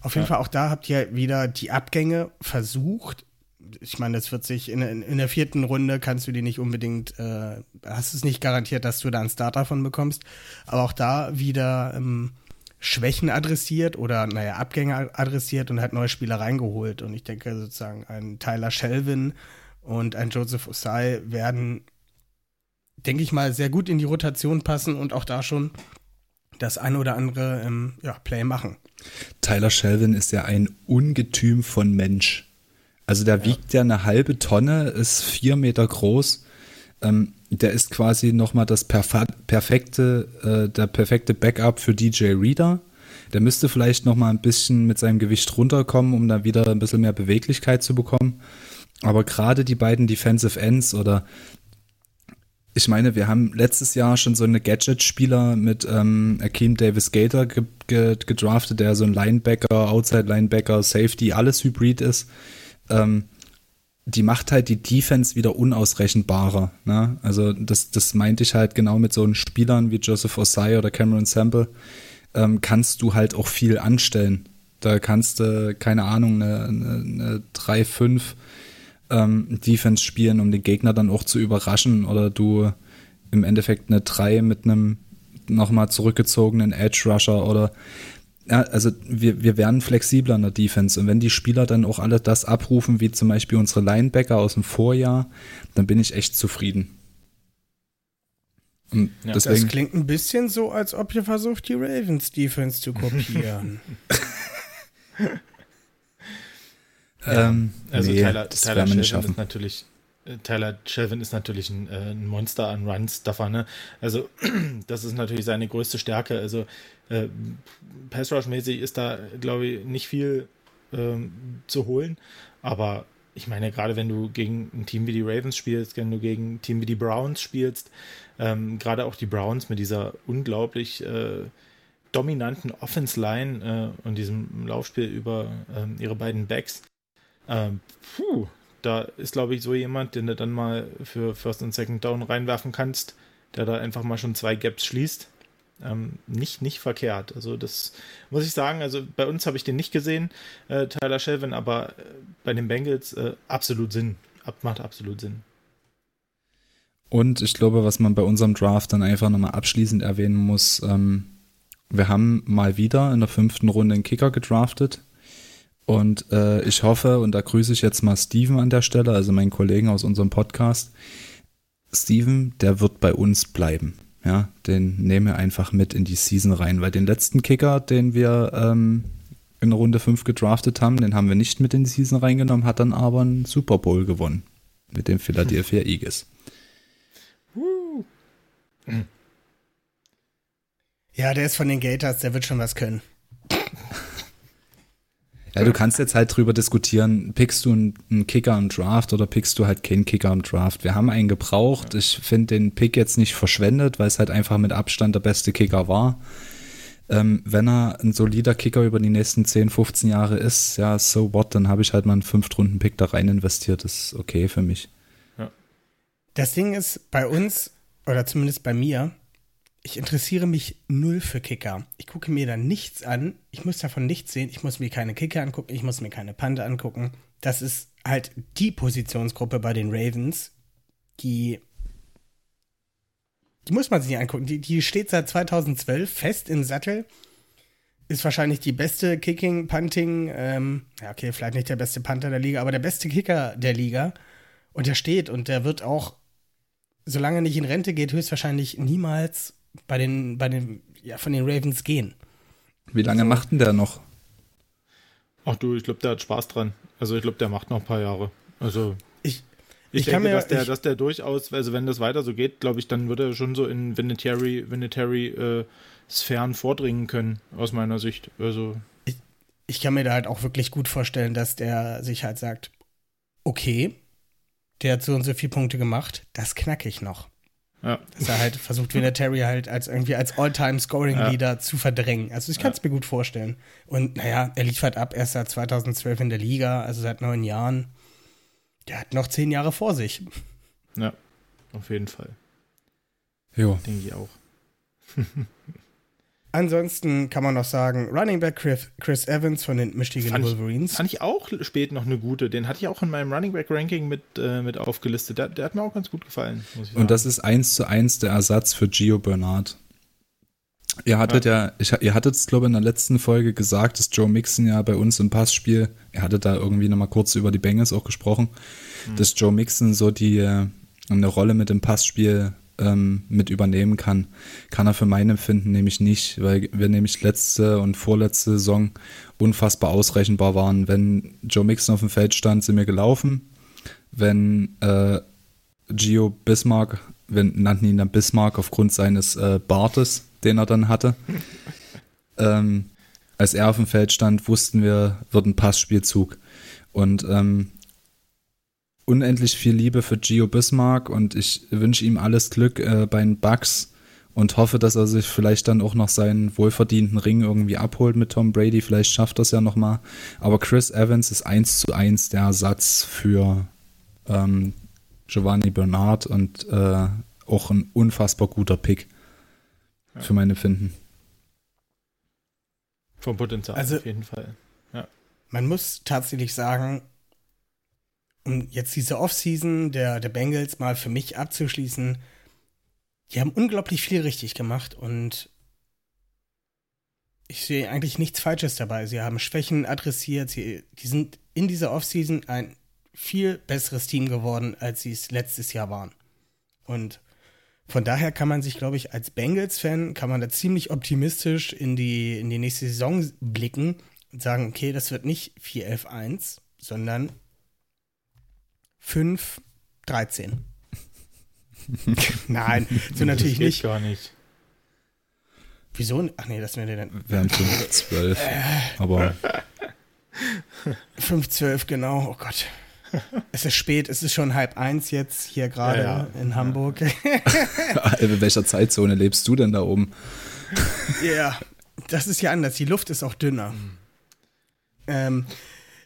auf jeden ja. Fall auch da habt ihr wieder die Abgänge versucht. Ich meine, das wird sich in, in, der vierten Runde kannst du die nicht unbedingt, äh, hast es nicht garantiert, dass du da einen Starter von bekommst. Aber auch da wieder ähm, Schwächen adressiert oder, naja, Abgänge adressiert und hat neue Spieler reingeholt. Und ich denke sozusagen, ein Tyler Shelvin und ein Joseph Osai werden, denke ich mal, sehr gut in die Rotation passen und auch da schon das ein oder andere ähm, ja, Play machen. Tyler Shelvin ist ja ein Ungetüm von Mensch. Also der ja. wiegt ja eine halbe Tonne, ist vier Meter groß. Ähm, der ist quasi nochmal das perfekte, äh, der perfekte Backup für DJ Reader. Der müsste vielleicht nochmal ein bisschen mit seinem Gewicht runterkommen, um da wieder ein bisschen mehr Beweglichkeit zu bekommen. Aber gerade die beiden Defensive Ends oder ich meine, wir haben letztes Jahr schon so eine Gadget-Spieler mit ähm, Akeem Davis Gator ge ge gedraftet, der so ein Linebacker, Outside-Linebacker, Safety, alles Hybrid ist. Ähm, die macht halt die Defense wieder unausrechenbarer. Ne? Also das, das meinte ich halt genau mit so einen Spielern wie Joseph Osai oder Cameron Sample, ähm, kannst du halt auch viel anstellen. Da kannst du, keine Ahnung, eine, eine, eine 3-5 ähm, Defense spielen, um den Gegner dann auch zu überraschen. Oder du im Endeffekt eine 3 mit einem nochmal zurückgezogenen Edge Rusher oder ja, also wir, wir werden flexibler in der Defense und wenn die Spieler dann auch alle das abrufen, wie zum Beispiel unsere Linebacker aus dem Vorjahr, dann bin ich echt zufrieden. Und ja, deswegen, das klingt ein bisschen so, als ob ihr versucht, die Ravens Defense zu kopieren. [LAUGHS] ähm, also nee, Tyler, das Tyler Shelvin schaffen. ist natürlich äh, Tyler Shelvin ist natürlich ein, äh, ein Monster an Runs davon. Ne? Also [CLEARS THROAT] das ist natürlich seine größte Stärke. Also äh, Pass Rush mäßig ist da, glaube ich, nicht viel ähm, zu holen. Aber ich meine, gerade wenn du gegen ein Team wie die Ravens spielst, wenn du gegen ein Team wie die Browns spielst, ähm, gerade auch die Browns mit dieser unglaublich äh, dominanten Offense-Line äh, und diesem Laufspiel über ähm, ihre beiden Backs, ähm, puh, da ist, glaube ich, so jemand, den du dann mal für First und Second Down reinwerfen kannst, der da einfach mal schon zwei Gaps schließt ähm, nicht, nicht verkehrt. Also das muss ich sagen, also bei uns habe ich den nicht gesehen, äh, Tyler Shelvin, aber äh, bei den Bengals äh, absolut Sinn. Ab, macht absolut Sinn. Und ich glaube, was man bei unserem Draft dann einfach nochmal abschließend erwähnen muss, ähm, wir haben mal wieder in der fünften Runde einen Kicker gedraftet. Und äh, ich hoffe, und da grüße ich jetzt mal Steven an der Stelle, also meinen Kollegen aus unserem Podcast. Steven, der wird bei uns bleiben. Ja, den nehmen wir einfach mit in die Season rein, weil den letzten Kicker, den wir ähm, in Runde 5 gedraftet haben, den haben wir nicht mit in die Season reingenommen, hat dann aber einen Super Bowl gewonnen mit dem Philadelphia Eagles. Ja, der ist von den Gators, der wird schon was können. [LAUGHS] Ja, du kannst jetzt halt drüber diskutieren, pickst du einen, Kicker im Draft oder pickst du halt keinen Kicker im Draft. Wir haben einen gebraucht. Ich finde den Pick jetzt nicht verschwendet, weil es halt einfach mit Abstand der beste Kicker war. Ähm, wenn er ein solider Kicker über die nächsten 10, 15 Jahre ist, ja, so what, dann habe ich halt mal einen Fünftrunden-Pick da rein investiert. Das ist okay für mich. Ja. Das Ding ist, bei uns, oder zumindest bei mir, ich interessiere mich null für Kicker. Ich gucke mir da nichts an. Ich muss davon nichts sehen. Ich muss mir keine Kicker angucken. Ich muss mir keine Panther angucken. Das ist halt die Positionsgruppe bei den Ravens, die. Die muss man sich nicht angucken. Die, die steht seit 2012 fest im Sattel. Ist wahrscheinlich die beste Kicking, Punting, ähm, ja, okay, vielleicht nicht der beste Panther der Liga, aber der beste Kicker der Liga. Und der steht und der wird auch, solange er nicht in Rente geht, höchstwahrscheinlich niemals bei den, bei den, ja, von den Ravens gehen. Wie lange macht denn der noch? Ach du, ich glaube, der hat Spaß dran. Also ich glaube, der macht noch ein paar Jahre. Also Ich, ich, Ich kann denke, mir- dass, der, ich- dass der durchaus, also wenn das weiter so geht, glaube ich, dann wird er schon so in Vinatieri, Vinatieri äh, Sphären vordringen können, aus meiner Sicht. Also ich kann mir da halt auch wirklich gut vorstellen, dass der sich halt sagt, okay, der hat so und so viele Punkte gemacht, das knacke ich noch. Ja. Dass er halt versucht, wie der Terry halt als irgendwie als All-Time-Scoring-Leader zu verdrängen. Also ich kann es mir gut vorstellen. Und naja, er liefert ab, erst seit 2012 in der Liga, also seit neun Jahren. Der hat noch zehn Jahre vor sich. ja, auf jeden Fall. Jo. Denke ich auch. [LAUGHS] Ansonsten kann man noch sagen, Running Back Chris, Chris Evans von den Michigan Fand ich- Wolverines. Fand ich auch spät noch eine gute. Den hatte ich auch in meinem Running Back Ranking mit, äh, mit aufgelistet. Der, der hat mir auch ganz gut gefallen. Muss ich sagen. Und das ist eins zu eins der Ersatz für Gio Bernard. Ihr hattet ja, ich, ihr hattet es, glaube ich, in der letzten Folge gesagt, dass Joe Mixon ja bei uns im Passspiel, ihr hattet da irgendwie nochmal kurz über die Bengals auch gesprochen, dass Joe Mixon so die äh, eine Rolle mit dem Passspiel ähm, mit übernehmen kann. Kann er für mein Empfinden nämlich nicht, weil wir nämlich letzte und vorletzte Saison unfassbar ausrechenbar waren. Wenn Joe Mixon auf dem Feld stand, sind wir gelaufen. Wenn äh, Gio Bismarck, wir nannten ihn dann Bismarck aufgrund seines äh, Bartes, den er dann hatte. [LAUGHS] ähm, als er auf dem Feld stand, wussten wir, wird ein Passspielzug. Und ähm, unendlich viel Liebe für Gio Bismarck und ich wünsche ihm alles Glück äh, bei den Bucks und hoffe, dass er sich vielleicht dann auch noch seinen wohlverdienten Ring irgendwie abholt mit Tom Brady. Vielleicht schafft er es ja nochmal. Aber Chris Evans ist eins zu eins der Ersatz für ähm, Giovanni Bernard und äh, auch ein unfassbar guter Pick für meine Finden. Vom Potenzial Also- auf jeden Fall. Man muss tatsächlich sagen, um jetzt diese Offseason der, der Bengals mal für mich abzuschließen, die haben unglaublich viel richtig gemacht und ich sehe eigentlich nichts Falsches dabei. Sie haben Schwächen adressiert, sie, die sind in dieser Offseason ein viel besseres Team geworden, als sie es letztes Jahr waren. Und von daher kann man sich, glaube ich, als Bengals-Fan, kann man da ziemlich optimistisch in die, in die nächste Saison blicken und sagen, okay, das wird nicht 4-11-1, sondern 5-13. Nein, so natürlich nicht. gar nicht. Wieso? Ach nee, das wäre dann Wären 5, 12. Aber 5-12, genau. Oh Gott. Es ist spät, es ist schon halb eins jetzt hier gerade Ja, ja. in Hamburg. [LAUGHS] in welcher Zeitzone lebst du denn da oben? Ja, das ist ja anders. Die Luft ist auch dünner. Ähm,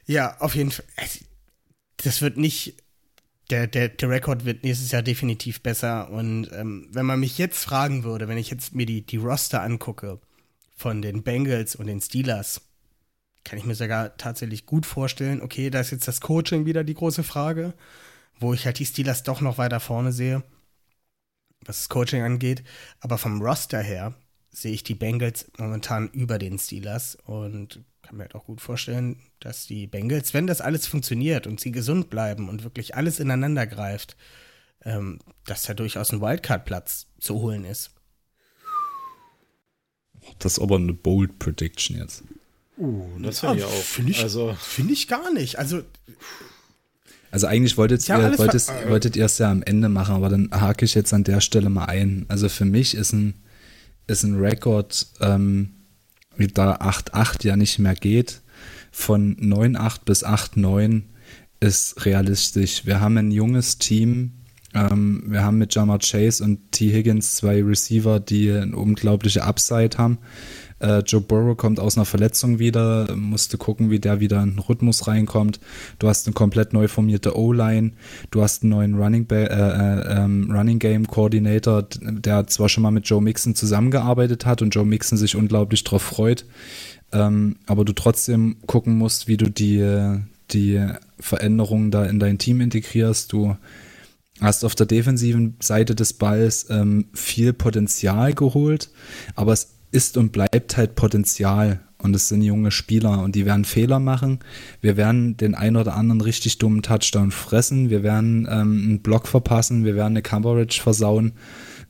ja, auf jeden Fall. Es- Das wird nicht. Der, der, der Rekord wird nächstes Jahr definitiv besser. Und ähm, wenn man mich jetzt fragen würde, wenn ich jetzt mir die, die Roster angucke von den Bengals und den Steelers, kann ich mir sogar tatsächlich gut vorstellen, okay, da ist jetzt das Coaching wieder die große Frage, wo ich halt die Steelers doch noch weiter vorne sehe, was das Coaching angeht. Aber vom Roster her sehe ich die Bengals momentan über den Steelers und kann mir halt auch gut vorstellen, dass die Bengals, wenn das alles funktioniert und sie gesund bleiben und wirklich alles ineinander greift, ähm, dass da durchaus ein Wildcard-Platz zu holen ist. Das ist aber eine bold Prediction jetzt. Uh, das finde ich Ja, auch. Finde ich, also, finde ich gar nicht. Also, Also eigentlich wolltet ihr, wolltet, wolltet ihr es ja am Ende machen, aber dann hake ich jetzt an der Stelle mal ein. Also für mich ist ein, ist ein Rekord, ähm, da 8-8 ja nicht mehr geht, von 9-8 bis 8-9 ist realistisch. Wir haben ein junges Team. Ähm, wir haben mit Jamar Chase und T. Higgins zwei Receiver, die eine unglaubliche Upside haben. Äh, Joe Burrow kommt aus einer Verletzung wieder, musste gucken, wie der wieder in den Rhythmus reinkommt. Du hast eine komplett neu formierte O-Line, du hast einen neuen Running, ba äh, äh, ähm, Running Game Coordinator, der zwar schon mal mit Joe Mixon zusammengearbeitet hat und Joe Mixon sich unglaublich drauf freut, ähm, aber du trotzdem gucken musst, wie du die, die Veränderungen da in dein Team integrierst. Du hast auf der defensiven Seite des Balls ähm, viel Potenzial geholt, aber es ist und bleibt halt Potenzial und es sind junge Spieler und die werden Fehler machen. Wir werden den ein oder anderen richtig dummen Touchdown fressen, wir werden ähm, einen Block verpassen, wir werden eine Coverage versauen.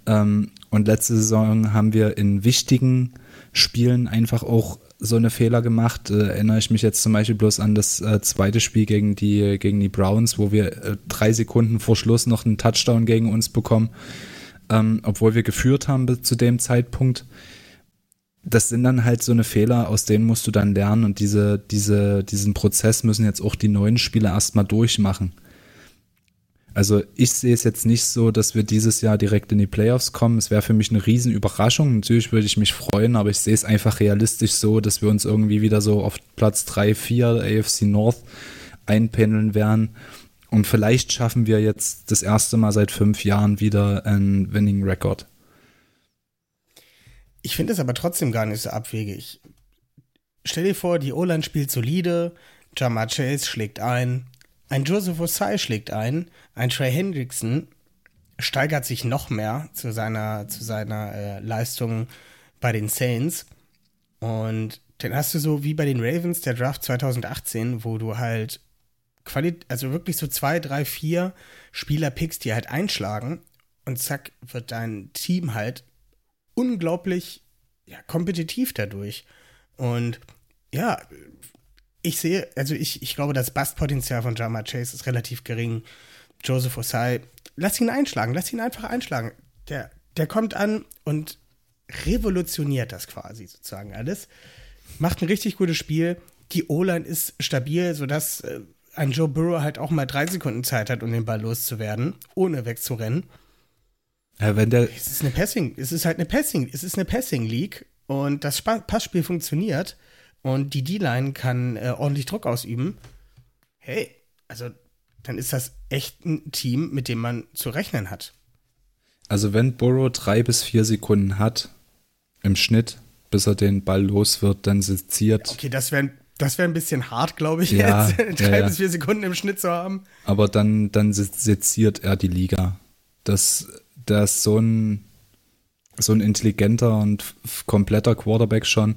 Ähm, und letzte Saison haben wir in wichtigen Spielen einfach auch so eine Fehler gemacht. Äh, erinnere ich mich jetzt zum Beispiel bloß an das äh, zweite Spiel gegen die, gegen die Browns, wo wir äh, drei Sekunden vor Schluss noch einen Touchdown gegen uns bekommen, ähm, obwohl wir geführt haben zu dem Zeitpunkt das sind dann halt so eine Fehler, aus denen musst du dann lernen und diese, diese, diesen Prozess müssen jetzt auch die neuen Spieler erstmal durchmachen. Also ich sehe es jetzt nicht so, dass wir dieses Jahr direkt in die Playoffs kommen. Es wäre für mich eine Riesenüberraschung. Natürlich würde ich mich freuen, aber ich sehe es einfach realistisch so, dass wir uns irgendwie wieder so auf Platz 3, 4 AFC North einpendeln werden. Und vielleicht schaffen wir jetzt das erste Mal seit fünf Jahren wieder einen Winning Record. Ich finde es aber trotzdem gar nicht so abwegig. Stell dir vor, die O-Line spielt solide, Jamar Chase schlägt ein, ein Joseph Osai schlägt ein, ein Trey Hendrickson steigert sich noch mehr zu seiner, zu seiner äh, Leistung bei den Saints. Und dann hast du so wie bei den Ravens der Draft 2018, wo du halt Qualit also wirklich so zwei, drei, vier Spieler pickst, die halt einschlagen und zack, wird dein Team halt unglaublich ja, kompetitiv dadurch. Und ja, ich sehe, also ich, ich glaube, das Bastpotenzial von Jama Chase ist relativ gering. Joseph Osai, lass ihn einschlagen, lass ihn einfach einschlagen. Der, der kommt an und revolutioniert das quasi sozusagen alles. Macht ein richtig gutes Spiel. Die O-Line ist stabil, sodass äh, ein Joe Burrow halt auch mal drei Sekunden Zeit hat, um den Ball loszuwerden, ohne wegzurennen. Ja, wenn der es ist eine Passing, es ist halt eine Passing, es ist eine Passing League und das Passspiel funktioniert und die D-Line kann äh, ordentlich Druck ausüben. Hey, also dann ist das echt ein Team, mit dem man zu rechnen hat. Also wenn Burrow drei bis vier Sekunden hat im Schnitt, bis er den Ball los wird, dann seziert. Okay, das wäre das wäre ein bisschen hart, glaube ich, ja, jetzt [LAUGHS] drei ja. bis vier Sekunden im Schnitt zu haben. Aber dann, dann seziert er die Liga. Das ist so ein, so ein intelligenter und kompletter Quarterback schon,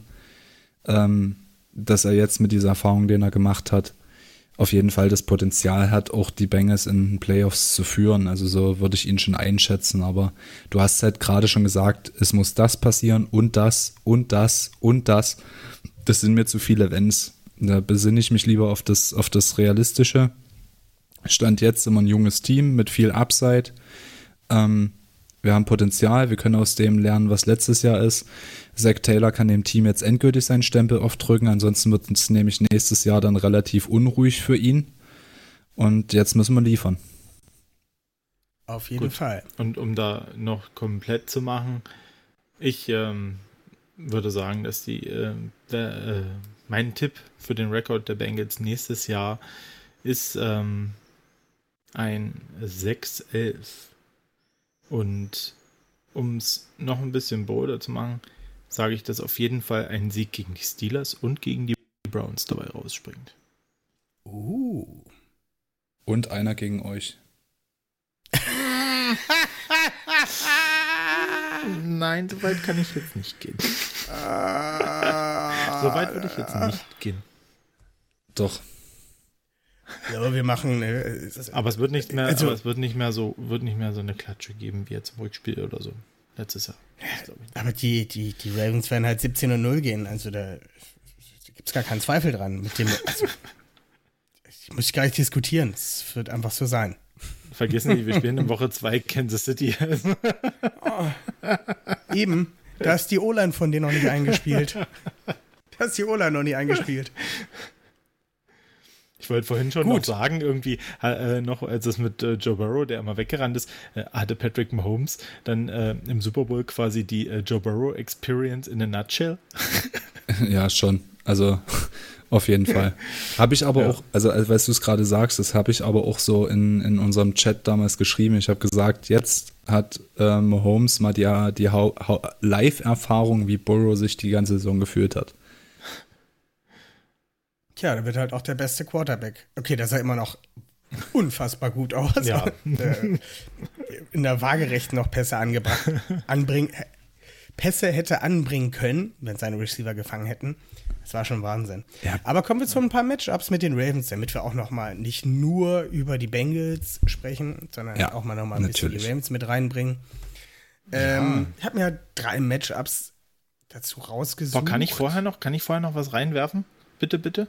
ähm, dass er jetzt mit dieser Erfahrung, den er gemacht hat, auf jeden Fall das Potenzial hat, auch die Bengals in Playoffs zu führen. Also so würde ich ihn schon einschätzen. Aber du hast halt gerade schon gesagt, es muss das passieren und das und das und das. Das sind mir zu viele Wenns. Da besinne ich mich lieber auf das, auf das Realistische. Stand jetzt immer ein junges Team mit viel Upside. Ähm, wir haben Potenzial, wir können aus dem lernen, was letztes Jahr ist. Zach Taylor kann dem Team jetzt endgültig seinen Stempel aufdrücken, ansonsten wird es nämlich nächstes Jahr dann relativ unruhig für ihn. Und jetzt müssen wir liefern. Auf jeden Gut. Fall. Und um da noch komplett zu machen, ich ähm, würde sagen, dass die äh, der, äh, mein Tipp für den Rekord der Bengals nächstes Jahr ist ähm, ein 6-11. Und um es noch ein bisschen bolder zu machen, sage ich, dass auf jeden Fall ein Sieg gegen die Steelers und gegen die Browns dabei rausspringt. Uh. Und einer gegen euch. [LAUGHS] Nein, so weit kann ich jetzt nicht gehen. Ah. so weit würde ich jetzt nicht gehen. Doch. Ja, wir machen. Äh, aber es wird nicht mehr, also, aber es wird nicht mehr so, wird nicht mehr so eine Klatsche geben wie jetzt im Rückspiel oder so. Letztes Jahr. Aber die, die, die Ravens werden halt 17 und 0 gehen. Also da, da gibt es gar keinen Zweifel dran. Mit dem, also, ich muss gar nicht diskutieren. Es wird einfach so sein. Vergessen Sie, wir spielen in Woche 2 Kansas City. oh, eben. Da ist die O-Line von denen noch nicht eingespielt. Da ist die O-Line noch nicht eingespielt. Ich wollte vorhin schon Gut. noch sagen, irgendwie, äh, noch als es mit äh, Joe Burrow, der immer weggerannt ist, äh, hatte Patrick Mahomes dann äh, im Super Bowl quasi die äh, Joe Burrow Experience in a nutshell. [LAUGHS] ja, schon. Also [LAUGHS] auf jeden Fall. Habe ich aber ja. auch, also als du es gerade sagst, das habe ich aber auch so in, in unserem Chat damals geschrieben. Ich habe gesagt, jetzt hat äh, Mahomes mal die, die Live-Erfahrung, wie Burrow sich die ganze Saison gefühlt hat. Tja, da wird halt auch der beste Quarterback. Okay, der sah immer noch unfassbar gut aus. Ja. [LAUGHS] Äh, in der Waagerechten noch Pässe angebracht. Anbringen, Pässe hätte anbringen können, wenn seine Receiver gefangen hätten. Das war schon Wahnsinn. Ja. Aber kommen wir zu ein paar Matchups mit den Ravens, damit wir auch noch mal nicht nur über die Bengals sprechen, sondern ja, auch mal noch mal ein natürlich. bisschen die Ravens mit reinbringen. Ähm, ja. Ich habe mir drei Matchups dazu rausgesucht. Boah, kann ich vorher noch, kann ich vorher noch was reinwerfen? Bitte, bitte.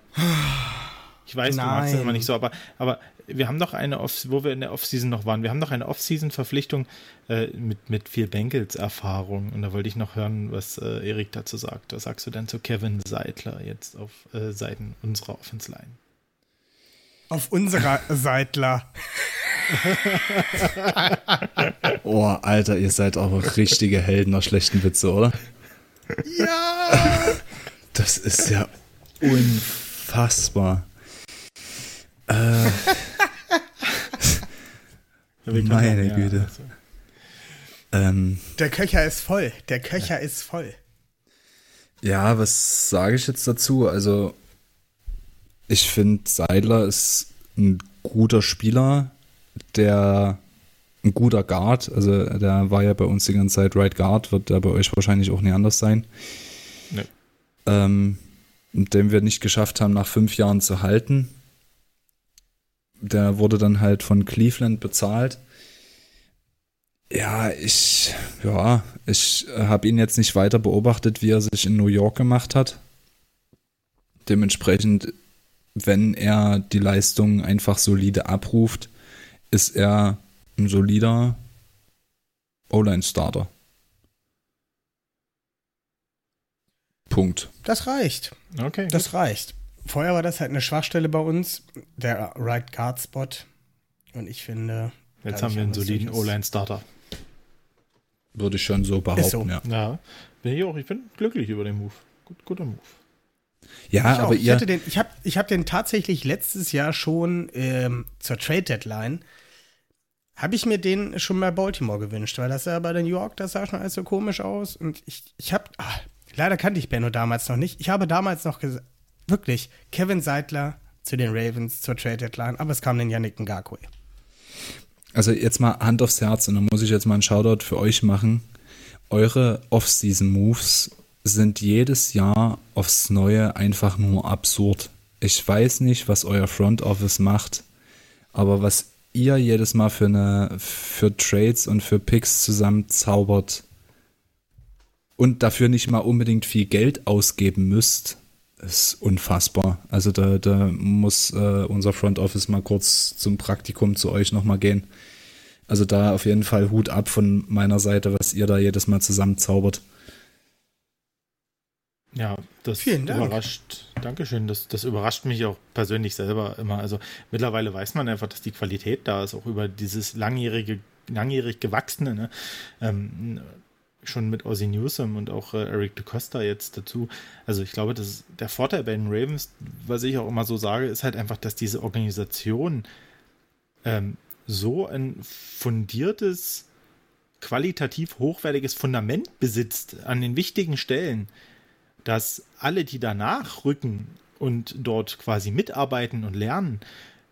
Ich weiß, Nein. du magst das immer nicht so, aber, aber wir haben doch eine Off, wo wir in der Offseason noch waren, wir haben doch eine Off-Season-Verpflichtung äh, mit, mit vier Bengals-Erfahrung. Und da wollte ich noch hören, was äh, Erik dazu sagt. Was sagst du denn zu Kevin Seidler jetzt auf äh, Seiten unserer Offense-Line? Auf unserer Seidler. [LAUGHS] oh, Alter, ihr seid aber richtige Helden nach schlechten Witze, oder? Ja! Das ist ja unfassbar. Äh, [LAUGHS] meine ja, Güte. Also. Ähm, der Köcher ist voll. Der Köcher ja. ist voll. Ja, was sage ich jetzt dazu? Also, ich finde, Seidler ist ein guter Spieler, der ein guter Guard, also der war ja bei uns die ganze Zeit Right Guard, wird der bei euch wahrscheinlich auch nie anders sein. Nee. Ähm, den wir nicht geschafft haben, nach fünf Jahren zu halten der wurde dann halt von Cleveland bezahlt. Ja, ich, ja, ich habe ihn jetzt nicht weiter beobachtet, wie er sich in New York gemacht hat. Dementsprechend, wenn er die Leistung einfach solide abruft, ist er ein solider O-Line-Starter. Punkt. Das reicht. Okay. Das gut. reicht vorher war das halt eine Schwachstelle bei uns, der Right Guard Spot. Und ich finde. Jetzt haben wir einen soliden O-Line-Starter. Würde ich schon so behaupten, so. ja. Ja, bin ich auch. Ich bin glücklich über den Move. Gut, guter Move. Ja, ich aber auch. ihr. Den, ich habe ich hab den tatsächlich letztes Jahr schon ähm, zur Trade Deadline. Habe ich mir den schon bei Baltimore gewünscht, weil das ja bei den York, das sah schon alles so komisch aus. Und ich, ich habe, ah, leider kannte ich Benno damals noch nicht. Ich habe damals noch gesagt, wirklich Kevin Seidler zu den Ravens zur Trade Deadline, aber es kam dann Yannick Ngakwe. Also jetzt mal Hand aufs Herz und dann muss ich jetzt mal einen Shoutout für euch machen. Eure Off-Season-Moves sind jedes Jahr aufs Neue einfach nur absurd. Ich weiß nicht, was euer Front Office macht, aber was ihr jedes Mal für eine für Trades und für Picks zusammenzaubert und dafür nicht mal unbedingt viel Geld ausgeben müsst, ist unfassbar. Also da, da muss äh, unser Front Office mal kurz zum Praktikum zu euch nochmal gehen. Also da auf jeden Fall Hut ab von meiner Seite, was ihr da jedes Mal zusammenzaubert. Ja, das Vielen Dank. überrascht. Dankeschön. Das, das überrascht mich auch persönlich selber immer. Also mittlerweile weiß man einfach, dass die Qualität da ist, auch über dieses langjährige, langjährig gewachsene. Ne? Ähm, schon mit Ozzy Newsom und auch äh, Eric DeCosta jetzt dazu. Also ich glaube, dass der Vorteil bei den Ravens, was ich auch immer so sage, ist halt einfach, dass diese Organisation ähm, so ein fundiertes, qualitativ hochwertiges Fundament besitzt an den wichtigen Stellen, dass alle, die danach rücken und dort quasi mitarbeiten und lernen,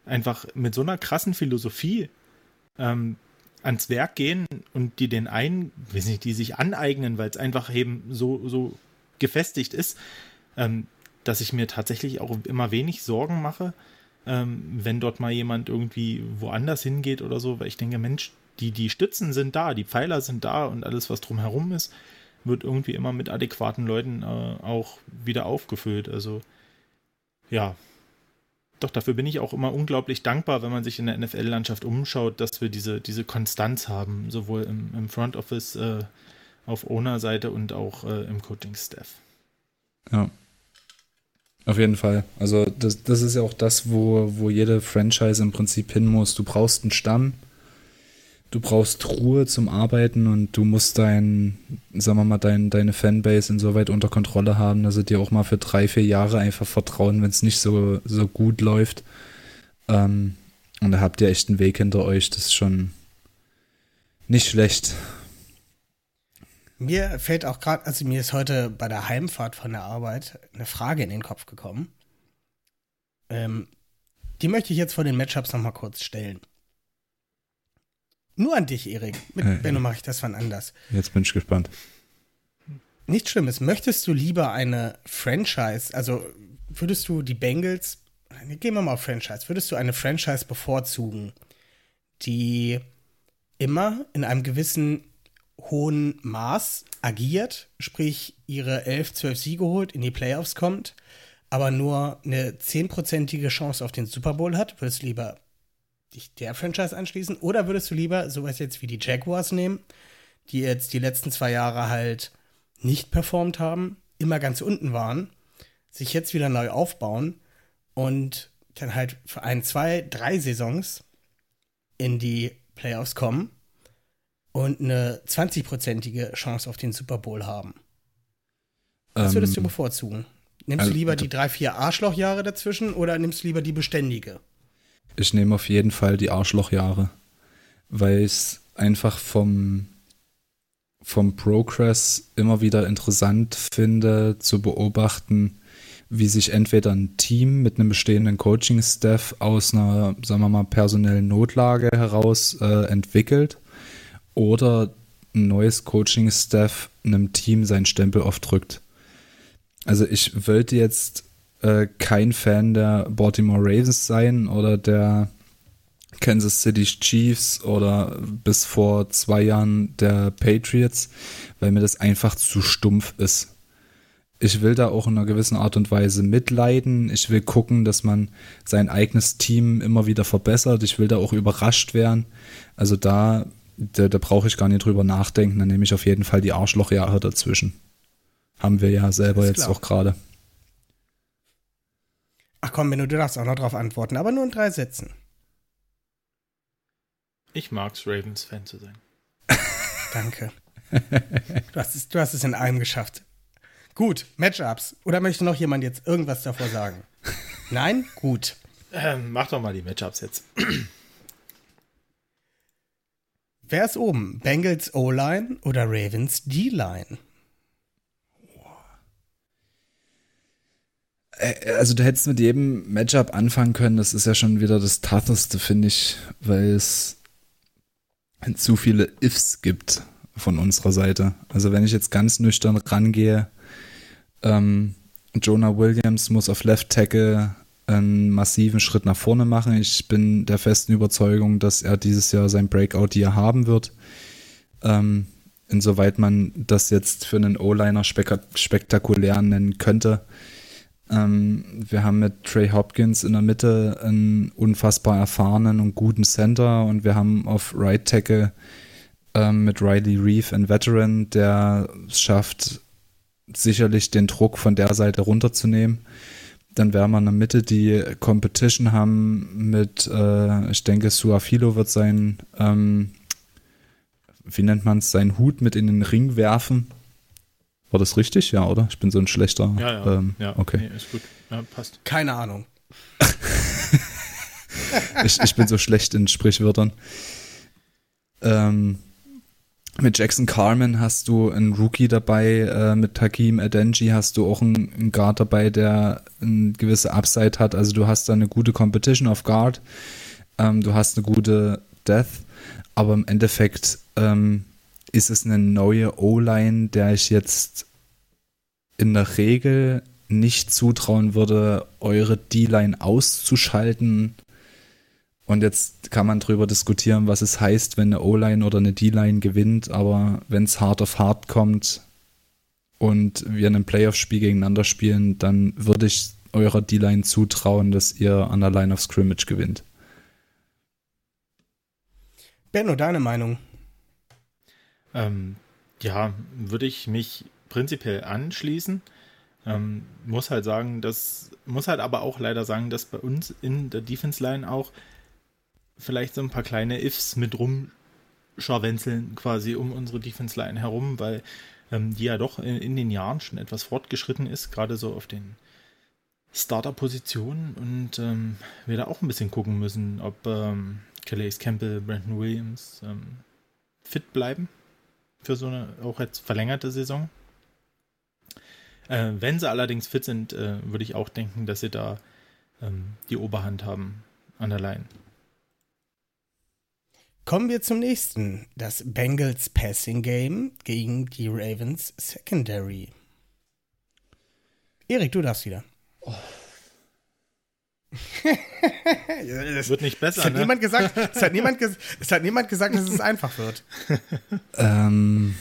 einfach mit so einer krassen Philosophie ähm, ans Werk gehen und die den einen, weiß nicht, die sich aneignen, weil es einfach eben so, so gefestigt ist, ähm, dass ich mir tatsächlich auch immer wenig Sorgen mache, ähm, wenn dort mal jemand irgendwie woanders hingeht oder so, weil ich denke, Mensch, die, die Stützen sind da, die Pfeiler sind da und alles, was drumherum ist, wird irgendwie immer mit adäquaten Leuten äh, auch wieder aufgefüllt. Also ja, doch, dafür bin ich auch immer unglaublich dankbar, wenn man sich in der NFL-Landschaft umschaut, dass wir diese, diese Konstanz haben, sowohl im, im Front Office, äh, auf Owner-Seite und auch äh, im Coaching-Staff. Ja. Auf jeden Fall. Also das, das ist ja auch das, wo, wo jede Franchise im Prinzip hin muss. Du brauchst einen Stamm, du brauchst Ruhe zum Arbeiten und du musst dein, sagen wir mal, dein, deine Fanbase insoweit unter Kontrolle haben, dass sie dir auch mal für drei, vier Jahre einfach vertrauen, wenn es nicht so, so gut läuft. Ähm, und da habt ihr echt einen Weg hinter euch. Das ist schon nicht schlecht. Mir fällt auch gerade, also mir ist heute bei der Heimfahrt von der Arbeit eine Frage in den Kopf gekommen. Ähm, die möchte ich jetzt vor den Matchups nochmal kurz stellen. Nur an dich, Erik. Mit Äh, Benno mache ich das wann anders. Jetzt bin ich gespannt. Nichts Schlimmes. Möchtest du lieber eine Franchise, also würdest du die Bengals, gehen wir mal auf Franchise, würdest du eine Franchise bevorzugen, die immer in einem gewissen hohen Maß agiert, sprich ihre 11, 12 Siege holt, in die Playoffs kommt, aber nur eine zehnprozentige Chance auf den Super Bowl hat? Würdest du lieber dich der Franchise anschließen oder würdest du lieber sowas jetzt wie die Jaguars nehmen, die jetzt die letzten zwei Jahre halt nicht performt haben, immer ganz unten waren, sich jetzt wieder neu aufbauen und dann halt für ein, zwei, drei Saisons in die Playoffs kommen und eine 20-prozentige Chance auf den Super Bowl haben. Was würdest du Ähm, bevorzugen? Nimmst also- du lieber die drei, vier Arschlochjahre dazwischen oder nimmst du lieber die beständige? Ich nehme auf jeden Fall die Arschlochjahre, weil ich es einfach vom, vom Progress immer wieder interessant finde zu beobachten, wie sich entweder ein Team mit einem bestehenden Coaching-Staff aus einer, sagen wir mal, personellen Notlage heraus äh, entwickelt oder ein neues Coaching-Staff einem Team seinen Stempel aufdrückt. Also ich wollte jetzt äh, kein Fan der Baltimore Ravens sein oder der Kansas City Chiefs oder bis vor zwei Jahren der Patriots, weil mir das einfach zu stumpf ist. Ich will da auch in einer gewissen Art und Weise mitleiden. Ich will gucken, dass man sein eigenes Team immer wieder verbessert. Ich will da auch überrascht werden. Also da, da, da brauche ich gar nicht drüber nachdenken. Dann nehme ich auf jeden Fall die Arschlochjahre dazwischen. Haben wir ja selber jetzt klar. auch gerade. Ach komm, Benno, du darfst auch noch drauf antworten, aber nur in drei Sätzen. Ich mag's, Ravens-Fan zu sein. [LAUGHS] Danke. Du hast, es, du hast es in einem geschafft. Gut, Matchups. Oder möchte noch jemand jetzt irgendwas davor sagen? Nein? Gut. Ähm, mach doch mal die Matchups jetzt. Wer ist oben? Bengals O-Line oder Ravens D-Line? Also du hättest mit jedem Matchup anfangen können, das ist ja schon wieder das tougheste, finde ich, weil es zu viele Ifs gibt von unserer Seite. Also wenn ich jetzt ganz nüchtern rangehe, ähm, Jonah Williams muss auf Left Tackle einen massiven Schritt nach vorne machen. Ich bin der festen Überzeugung, dass er dieses Jahr sein Breakout-Year haben wird. Ähm, insoweit man das jetzt für einen O-Liner spek spektakulär nennen könnte. Ähm, wir haben mit Trey Hopkins in der Mitte einen unfassbar erfahrenen und guten Center und wir haben auf Right Tackle ähm, mit Riley Reeve einen Veteran, der es schafft, sicherlich den Druck von der Seite runterzunehmen. Dann werden wir in der Mitte die Competition haben mit, äh, ich denke, Suafilo wird sein, ähm, wie nennt man es, seinen Hut mit in den Ring werfen. War das richtig? Ja, oder? Ich bin so ein schlechter. Ja, ja. Ähm, ja Okay. Nee, ist gut. Ja, passt. Keine Ahnung. [LAUGHS] ich, ich bin so schlecht in Sprichwörtern. Ähm, mit Jackson Carmen hast du einen Rookie dabei, äh, mit Hakim Adenji hast du auch einen, einen Guard dabei, der eine gewisse Upside hat. Also du hast da eine gute Competition auf Guard, ähm, du hast eine gute Death, aber im Endeffekt ähm, ist es eine neue O-Line, der ich jetzt in der Regel nicht zutrauen würde, eure D-Line auszuschalten. Und jetzt kann man drüber diskutieren, was es heißt, wenn eine O-Line oder eine D-Line gewinnt. Aber wenn es hart auf hart kommt und wir in einem Playoff-Spiel gegeneinander spielen, dann würde ich eurer D-Line zutrauen, dass ihr an der Line of Scrimmage gewinnt. Benno, deine Meinung? Ähm, ja, würde ich mich prinzipiell anschließen. Ähm, muss halt sagen, dass, muss halt aber auch leider sagen, dass bei uns in der Defense Line auch vielleicht so ein paar kleine Ifs mit rumscharwenzeln quasi um unsere Defense Line herum, weil ähm, die ja doch in, in, den Jahren schon etwas fortgeschritten ist, gerade so auf den Starter-Positionen und ähm, wir da auch ein bisschen gucken müssen, ob ähm, Calais Campbell, Brandon Williams ähm, fit bleiben für so eine auch jetzt verlängerte Saison. Äh, wenn sie allerdings fit sind, äh, würde ich auch denken, dass sie da ähm, die Oberhand haben an der Line. Kommen wir zum nächsten. Das Bengals Passing Game gegen die Ravens Secondary. Erik, du darfst wieder. Oh. Das [LAUGHS] wird nicht besser. Es hat, ne? niemand, gesagt, es, hat niemand, [LAUGHS] es hat niemand gesagt, dass es einfach wird. ähm,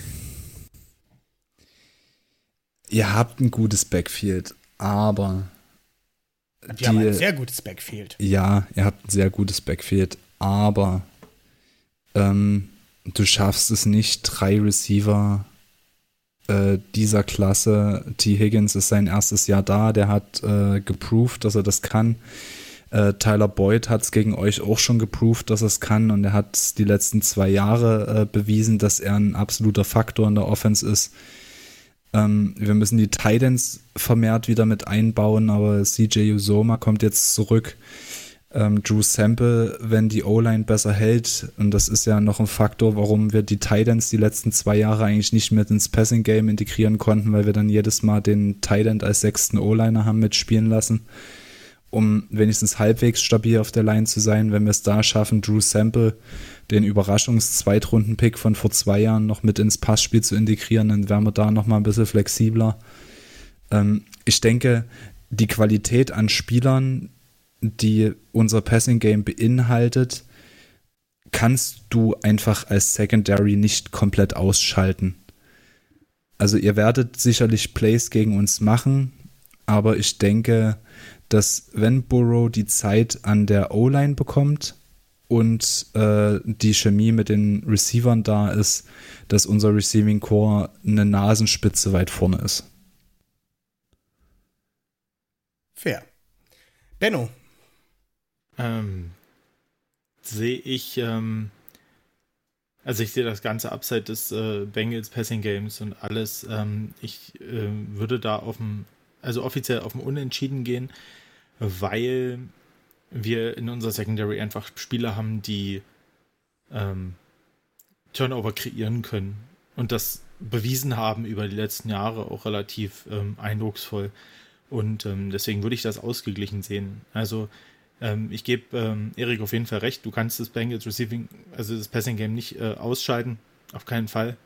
ihr habt ein gutes Backfield, aber. Wir die, haben ein sehr gutes Backfield. Ja, ihr habt ein sehr gutes Backfield, aber ähm, du schaffst es nicht, drei Receiver äh, dieser Klasse. T. Higgins ist sein erstes Jahr da, der hat äh, geproved, dass er das kann. Äh, Tyler Boyd hat es gegen euch auch schon geproved, dass er es kann und er hat die letzten zwei Jahre äh, bewiesen, dass er ein absoluter Faktor in der Offense ist. Ähm, wir müssen die Titans vermehrt wieder mit einbauen, aber CJ Usoma kommt jetzt zurück ähm, Drew Sample, wenn die O-Line besser hält, und das ist ja noch ein Faktor, warum wir die Titans die letzten zwei Jahre eigentlich nicht mehr ins Passing Game integrieren konnten, weil wir dann jedes Mal den Titan als sechsten O-Liner haben mitspielen lassen, um wenigstens halbwegs stabil auf der Line zu sein. Wenn wir es da schaffen, Drew Sample, den Überraschungs-Zweitrunden-Pick von vor zwei Jahren, noch mit ins Passspiel zu integrieren, dann wären wir da noch mal ein bisschen flexibler. Ähm, ich denke, die Qualität an Spielern, die unser Passing Game beinhaltet, kannst du einfach als Secondary nicht komplett ausschalten. Also ihr werdet sicherlich Plays gegen uns machen, aber ich denke, dass wenn Burrow die Zeit an der O-Line bekommt und äh, die Chemie mit den Receivern da ist, dass unser Receiving Core eine Nasenspitze weit vorne ist. Fair. Benno, ähm, sehe ich, ähm, also ich sehe das ganze Upside des äh, Bengals Passing Games und alles. Ähm, ich äh, würde da auf dem, also offiziell auf dem Unentschieden gehen, weil wir in unserer Secondary einfach Spieler haben, die ähm, Turnover kreieren können und das bewiesen haben über die letzten Jahre auch relativ ähm, eindrucksvoll. Und ähm, deswegen würde ich das ausgeglichen sehen. Also ähm, ich gebe ähm, Erik auf jeden Fall recht. Du kannst das Bengals Receiving, also das Passing Game nicht äh, ausscheiden. Auf keinen Fall.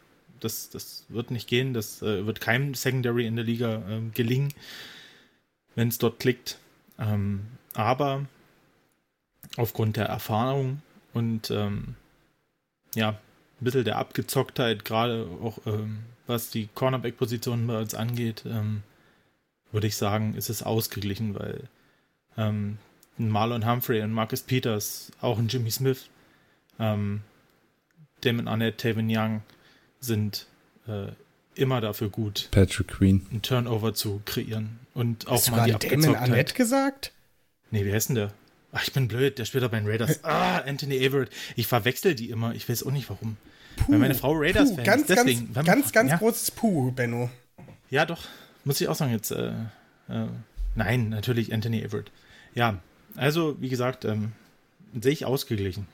Das, das wird nicht gehen. Das äh, wird keinem Secondary in der Liga äh, gelingen, wenn es dort klickt. Ähm, aber aufgrund der Erfahrung und ähm, ja, ein bisschen der Abgezocktheit, gerade auch ähm, was die Cornerback-Positionen bei uns angeht, ähm, würde ich sagen, ist es ausgeglichen, weil ähm, Marlon Humphrey und Marcus Peters, auch ein Jimmy Smith, ähm, Damon Arnett, Taven Young sind äh, immer dafür gut, Patrick Queen, einen Turnover zu kreieren und auch Hast mal du die Damon Arnett gesagt? Nee, wie heißt denn der? Ach, ich bin blöd, der spielt doch bei den Raiders. Ah, Anthony Everett. Ich verwechsel die immer. Ich weiß auch nicht warum. Puh, Weil meine Frau Raiders-Fan ganz, ist. Deswegen, ganz, ganz, ganz ja. großes Puh, Benno. Ja, doch. Muss ich auch sagen jetzt. Äh, äh, nein, natürlich Anthony Everett. Ja, also, wie gesagt, ähm, sehe ich ausgeglichen.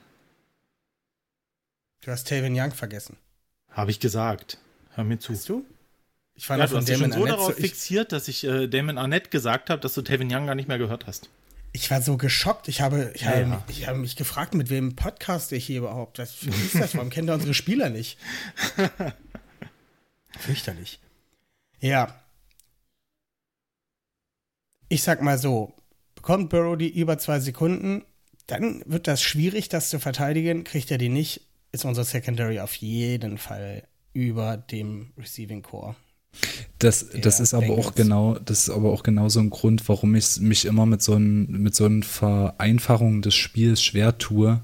Du hast Taven Young vergessen. Habe ich gesagt. Hör mir zu. Hast du? Ich fand ja, du hast dich schon so Arnett darauf so, fixiert, dass ich äh, Damon Arnett gesagt habe, dass du Taven Young gar nicht mehr gehört hast. Ich war so geschockt. Ich habe, ich, ja, habe, ja. Mich, ich habe mich gefragt, mit wem Podcast ich hier überhaupt. Was ist das? Warum kennt er unsere Spieler nicht? [LAUGHS] Fürchterlich. Ja. Ich sag mal so, bekommt Burrow die über zwei Sekunden, dann wird das schwierig, das zu verteidigen. Kriegt er die nicht, ist unser Secondary auf jeden Fall über dem Receiving Core. Das, das ist aber auch genau, das ist aber auch genau so ein Grund, warum ich mich immer mit so, ein, mit so einer Vereinfachung des Spiels schwer tue.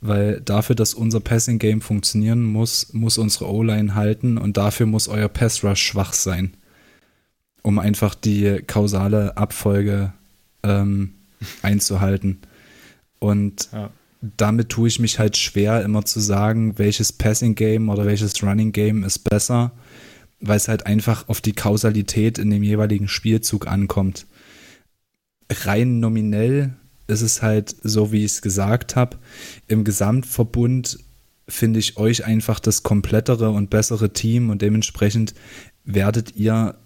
Weil dafür, dass unser Passing Game funktionieren muss, muss unsere O-Line halten und dafür muss euer Pass Rush schwach sein. um einfach die kausale Abfolge ähm, einzuhalten. Und ja. damit tue ich mich halt schwer, immer zu sagen, welches Passing Game oder welches Running Game ist besser, weil es halt einfach auf die Kausalität in dem jeweiligen Spielzug ankommt. Rein nominell ist es halt so, wie ich es gesagt habe. Im Gesamtverbund finde ich euch einfach das komplettere und bessere Team und dementsprechend werdet ihr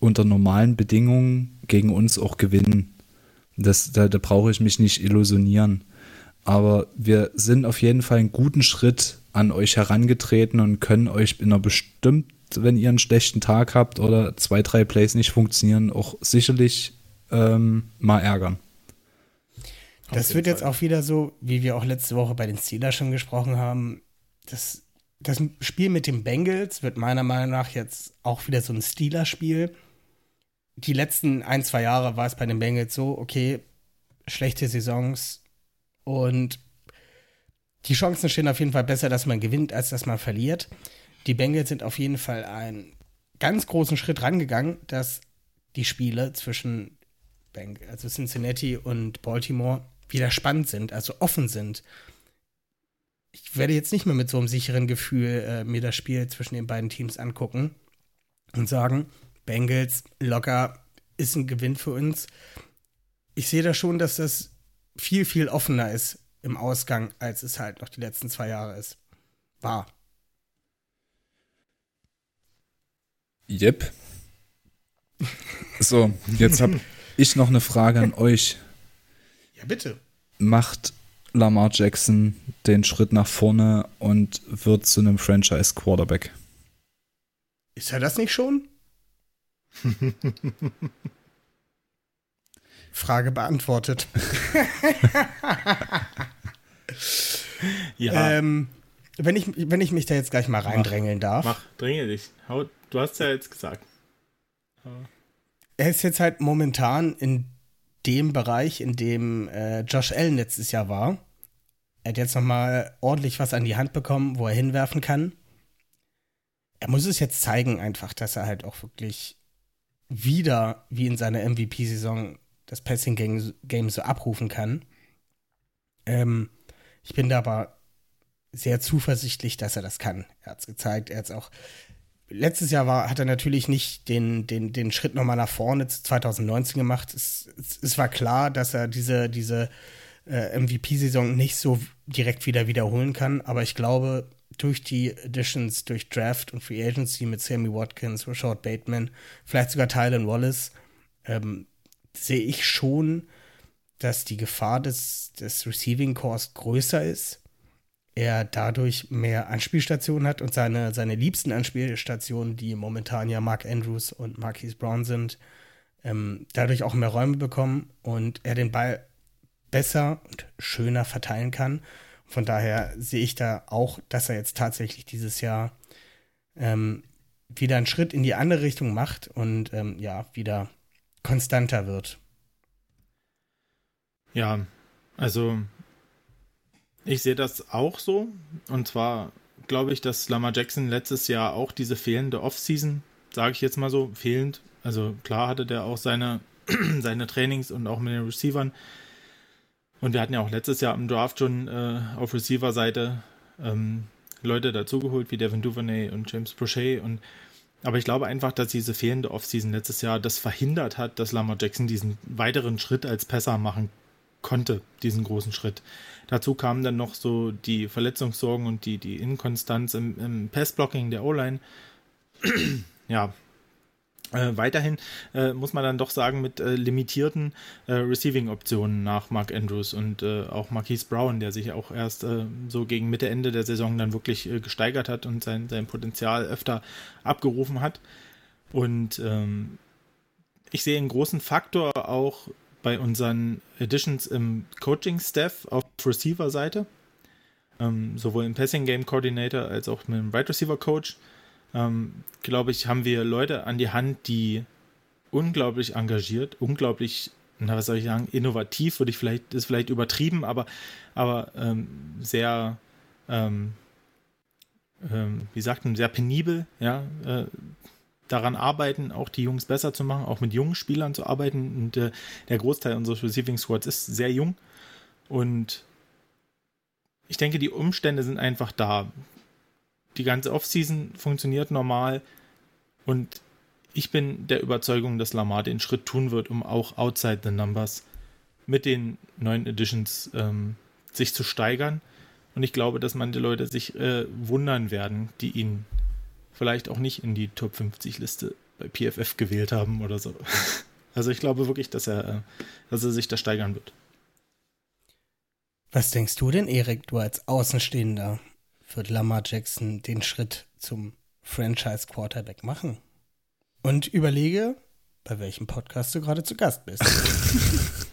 unter normalen Bedingungen gegen uns auch gewinnen. Das, da, da brauche ich mich nicht illusionieren. Aber wir sind auf jeden Fall einen guten Schritt an euch herangetreten und können euch in einer bestimmt, wenn ihr einen schlechten Tag habt oder zwei, drei Plays nicht funktionieren, auch sicherlich ähm, mal ärgern. Das wird jetzt auch wieder so, wie wir auch letzte Woche bei den Steelers schon gesprochen haben. Das, das Spiel mit den Bengals wird meiner Meinung nach jetzt auch wieder so ein Steelers-Spiel die letzten ein, zwei Jahre war es bei den Bengals so, okay, schlechte Saisons und die Chancen stehen auf jeden Fall besser, dass man gewinnt, als dass man verliert. Die Bengals sind auf jeden Fall einen ganz großen Schritt rangegangen, dass die Spiele zwischen also Cincinnati und Baltimore wieder spannend sind, also offen sind. Ich werde jetzt nicht mehr mit so einem sicheren Gefühl äh, mir das Spiel zwischen den beiden Teams angucken und sagen, Bengals locker ist ein Gewinn für uns. Ich sehe da schon, dass das viel, viel offener ist im Ausgang, als es halt noch die letzten zwei Jahre ist. War. Yep. So, jetzt habe [LAUGHS] ich noch eine Frage an euch. Ja, bitte. Macht Lamar Jackson den Schritt nach vorne und wird zu einem Franchise-Quarterback? Ist er das nicht schon? [LAUGHS] Frage beantwortet. [LAUGHS] ja. Ähm, wenn, ich, wenn ich mich da jetzt gleich mal reindrängeln darf. Mach, dränge dich. Du hast ja jetzt gesagt. Er ist jetzt halt momentan in dem Bereich, in dem äh, Josh Allen letztes Jahr war. Er hat jetzt nochmal ordentlich was an die Hand bekommen, wo er hinwerfen kann. Er muss es jetzt zeigen, einfach, dass er halt auch wirklich wieder wie in seiner MVP-Saison das Passing-Game so abrufen kann. Ähm, ich bin da aber sehr zuversichtlich, dass er das kann. Er hat es gezeigt, er hat es auch. Letztes Jahr war, hat er natürlich nicht den, den, den Schritt nochmal nach vorne 2019 gemacht. Es, es, es, war klar, dass er diese, diese äh, MVP-Saison nicht so direkt wieder wiederholen kann, aber ich glaube, durch die Additions, durch Draft und Free Agency mit Sammy Watkins, Rashad Bateman, vielleicht sogar Tylen Wallace, ähm, sehe ich schon, dass die Gefahr des, des Receiving Cores größer ist. Er dadurch mehr Anspielstationen hat und seine, seine liebsten Anspielstationen, die momentan ja Mark Andrews und Marquise Brown sind, ähm, dadurch auch mehr Räume bekommen und er den Ball besser und schöner verteilen kann von daher sehe ich da auch, dass er jetzt tatsächlich dieses Jahr ähm, wieder einen Schritt in die andere Richtung macht und ähm, ja, wieder konstanter wird. Ja, also ich sehe das auch so. Und zwar glaube ich, dass Lamar Jackson letztes Jahr auch diese fehlende Offseason, sage ich jetzt mal so, fehlend. Also klar hatte der auch seine, [CLEARS THROAT] seine Trainings und auch mit den Receivern und wir hatten ja auch letztes Jahr im Draft schon äh, auf Receiver-Seite ähm, Leute dazugeholt, wie Devin Duvernay und James Prochet. Und, aber ich glaube einfach, dass diese fehlende Offseason letztes Jahr das verhindert hat, dass Lamar Jackson diesen weiteren Schritt als Passer machen konnte, diesen großen Schritt. Dazu kamen dann noch so die Verletzungssorgen und die, die Inkonstanz im, im Passblocking der O-Line. [CLEARS THROAT] ja, äh, weiterhin äh, muss man dann doch sagen, mit äh, limitierten äh, Receiving-Optionen nach Mark Andrews und äh, auch Marquise Brown, der sich auch erst äh, so gegen Mitte, Ende der Saison dann wirklich gesteigert hat und sein, sein Potenzial öfter abgerufen hat. Und ähm, ich sehe einen großen Faktor auch bei unseren Additions im Coaching-Staff auf Receiver-Seite, ähm, sowohl im Passing-Game-Coordinator als auch mit dem Wide Receiver-Coach ähm, glaube ich, haben wir Leute an die Hand, die unglaublich engagiert, unglaublich, na, was soll ich sagen, innovativ, würde ich vielleicht, ist vielleicht übertrieben, aber, aber ähm, sehr, ähm, ähm, wie sagt man, sehr penibel, ja, äh, daran arbeiten, auch die Jungs besser zu machen, auch mit jungen Spielern zu arbeiten. Und äh, der Großteil unseres Receiving Squads ist sehr jung. Und ich denke, die Umstände sind einfach da. Die ganze Offseason funktioniert normal. Und ich bin der Überzeugung, dass Lamar den Schritt tun wird, um auch outside the numbers mit den neuen Editions ähm, sich zu steigern. Und ich glaube, dass manche Leute sich äh, wundern werden, die ihn vielleicht auch nicht in die Top 50 Liste bei PFF gewählt haben oder so. [LAUGHS] Also ich glaube wirklich, dass er, äh, dass er sich da steigern wird. Was denkst du denn, Erik, du als Außenstehender, wird Lamar Jackson den Schritt zum Franchise Quarterback machen? Und überlege, bei welchem Podcast du gerade zu Gast bist. [LAUGHS]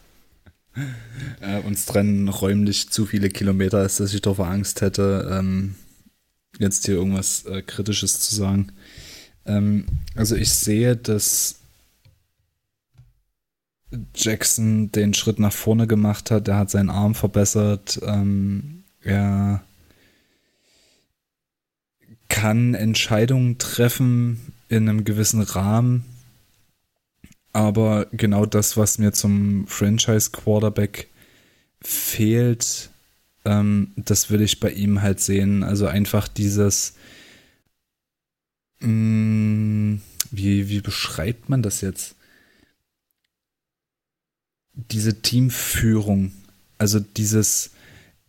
äh, uns trennen räumlich zu viele Kilometer, als dass ich davor Angst hätte, ähm, jetzt hier irgendwas äh, Kritisches zu sagen. Ähm, also ich sehe, dass Jackson den Schritt nach vorne gemacht hat. Er hat seinen Arm verbessert. Ähm, er kann Entscheidungen treffen in einem gewissen Rahmen. Aber genau das, was mir zum Franchise Quarterback fehlt, ähm, das will ich bei ihm halt sehen. Also einfach dieses, mh, mm, wie, wie beschreibt man das jetzt? Diese Teamführung, also dieses,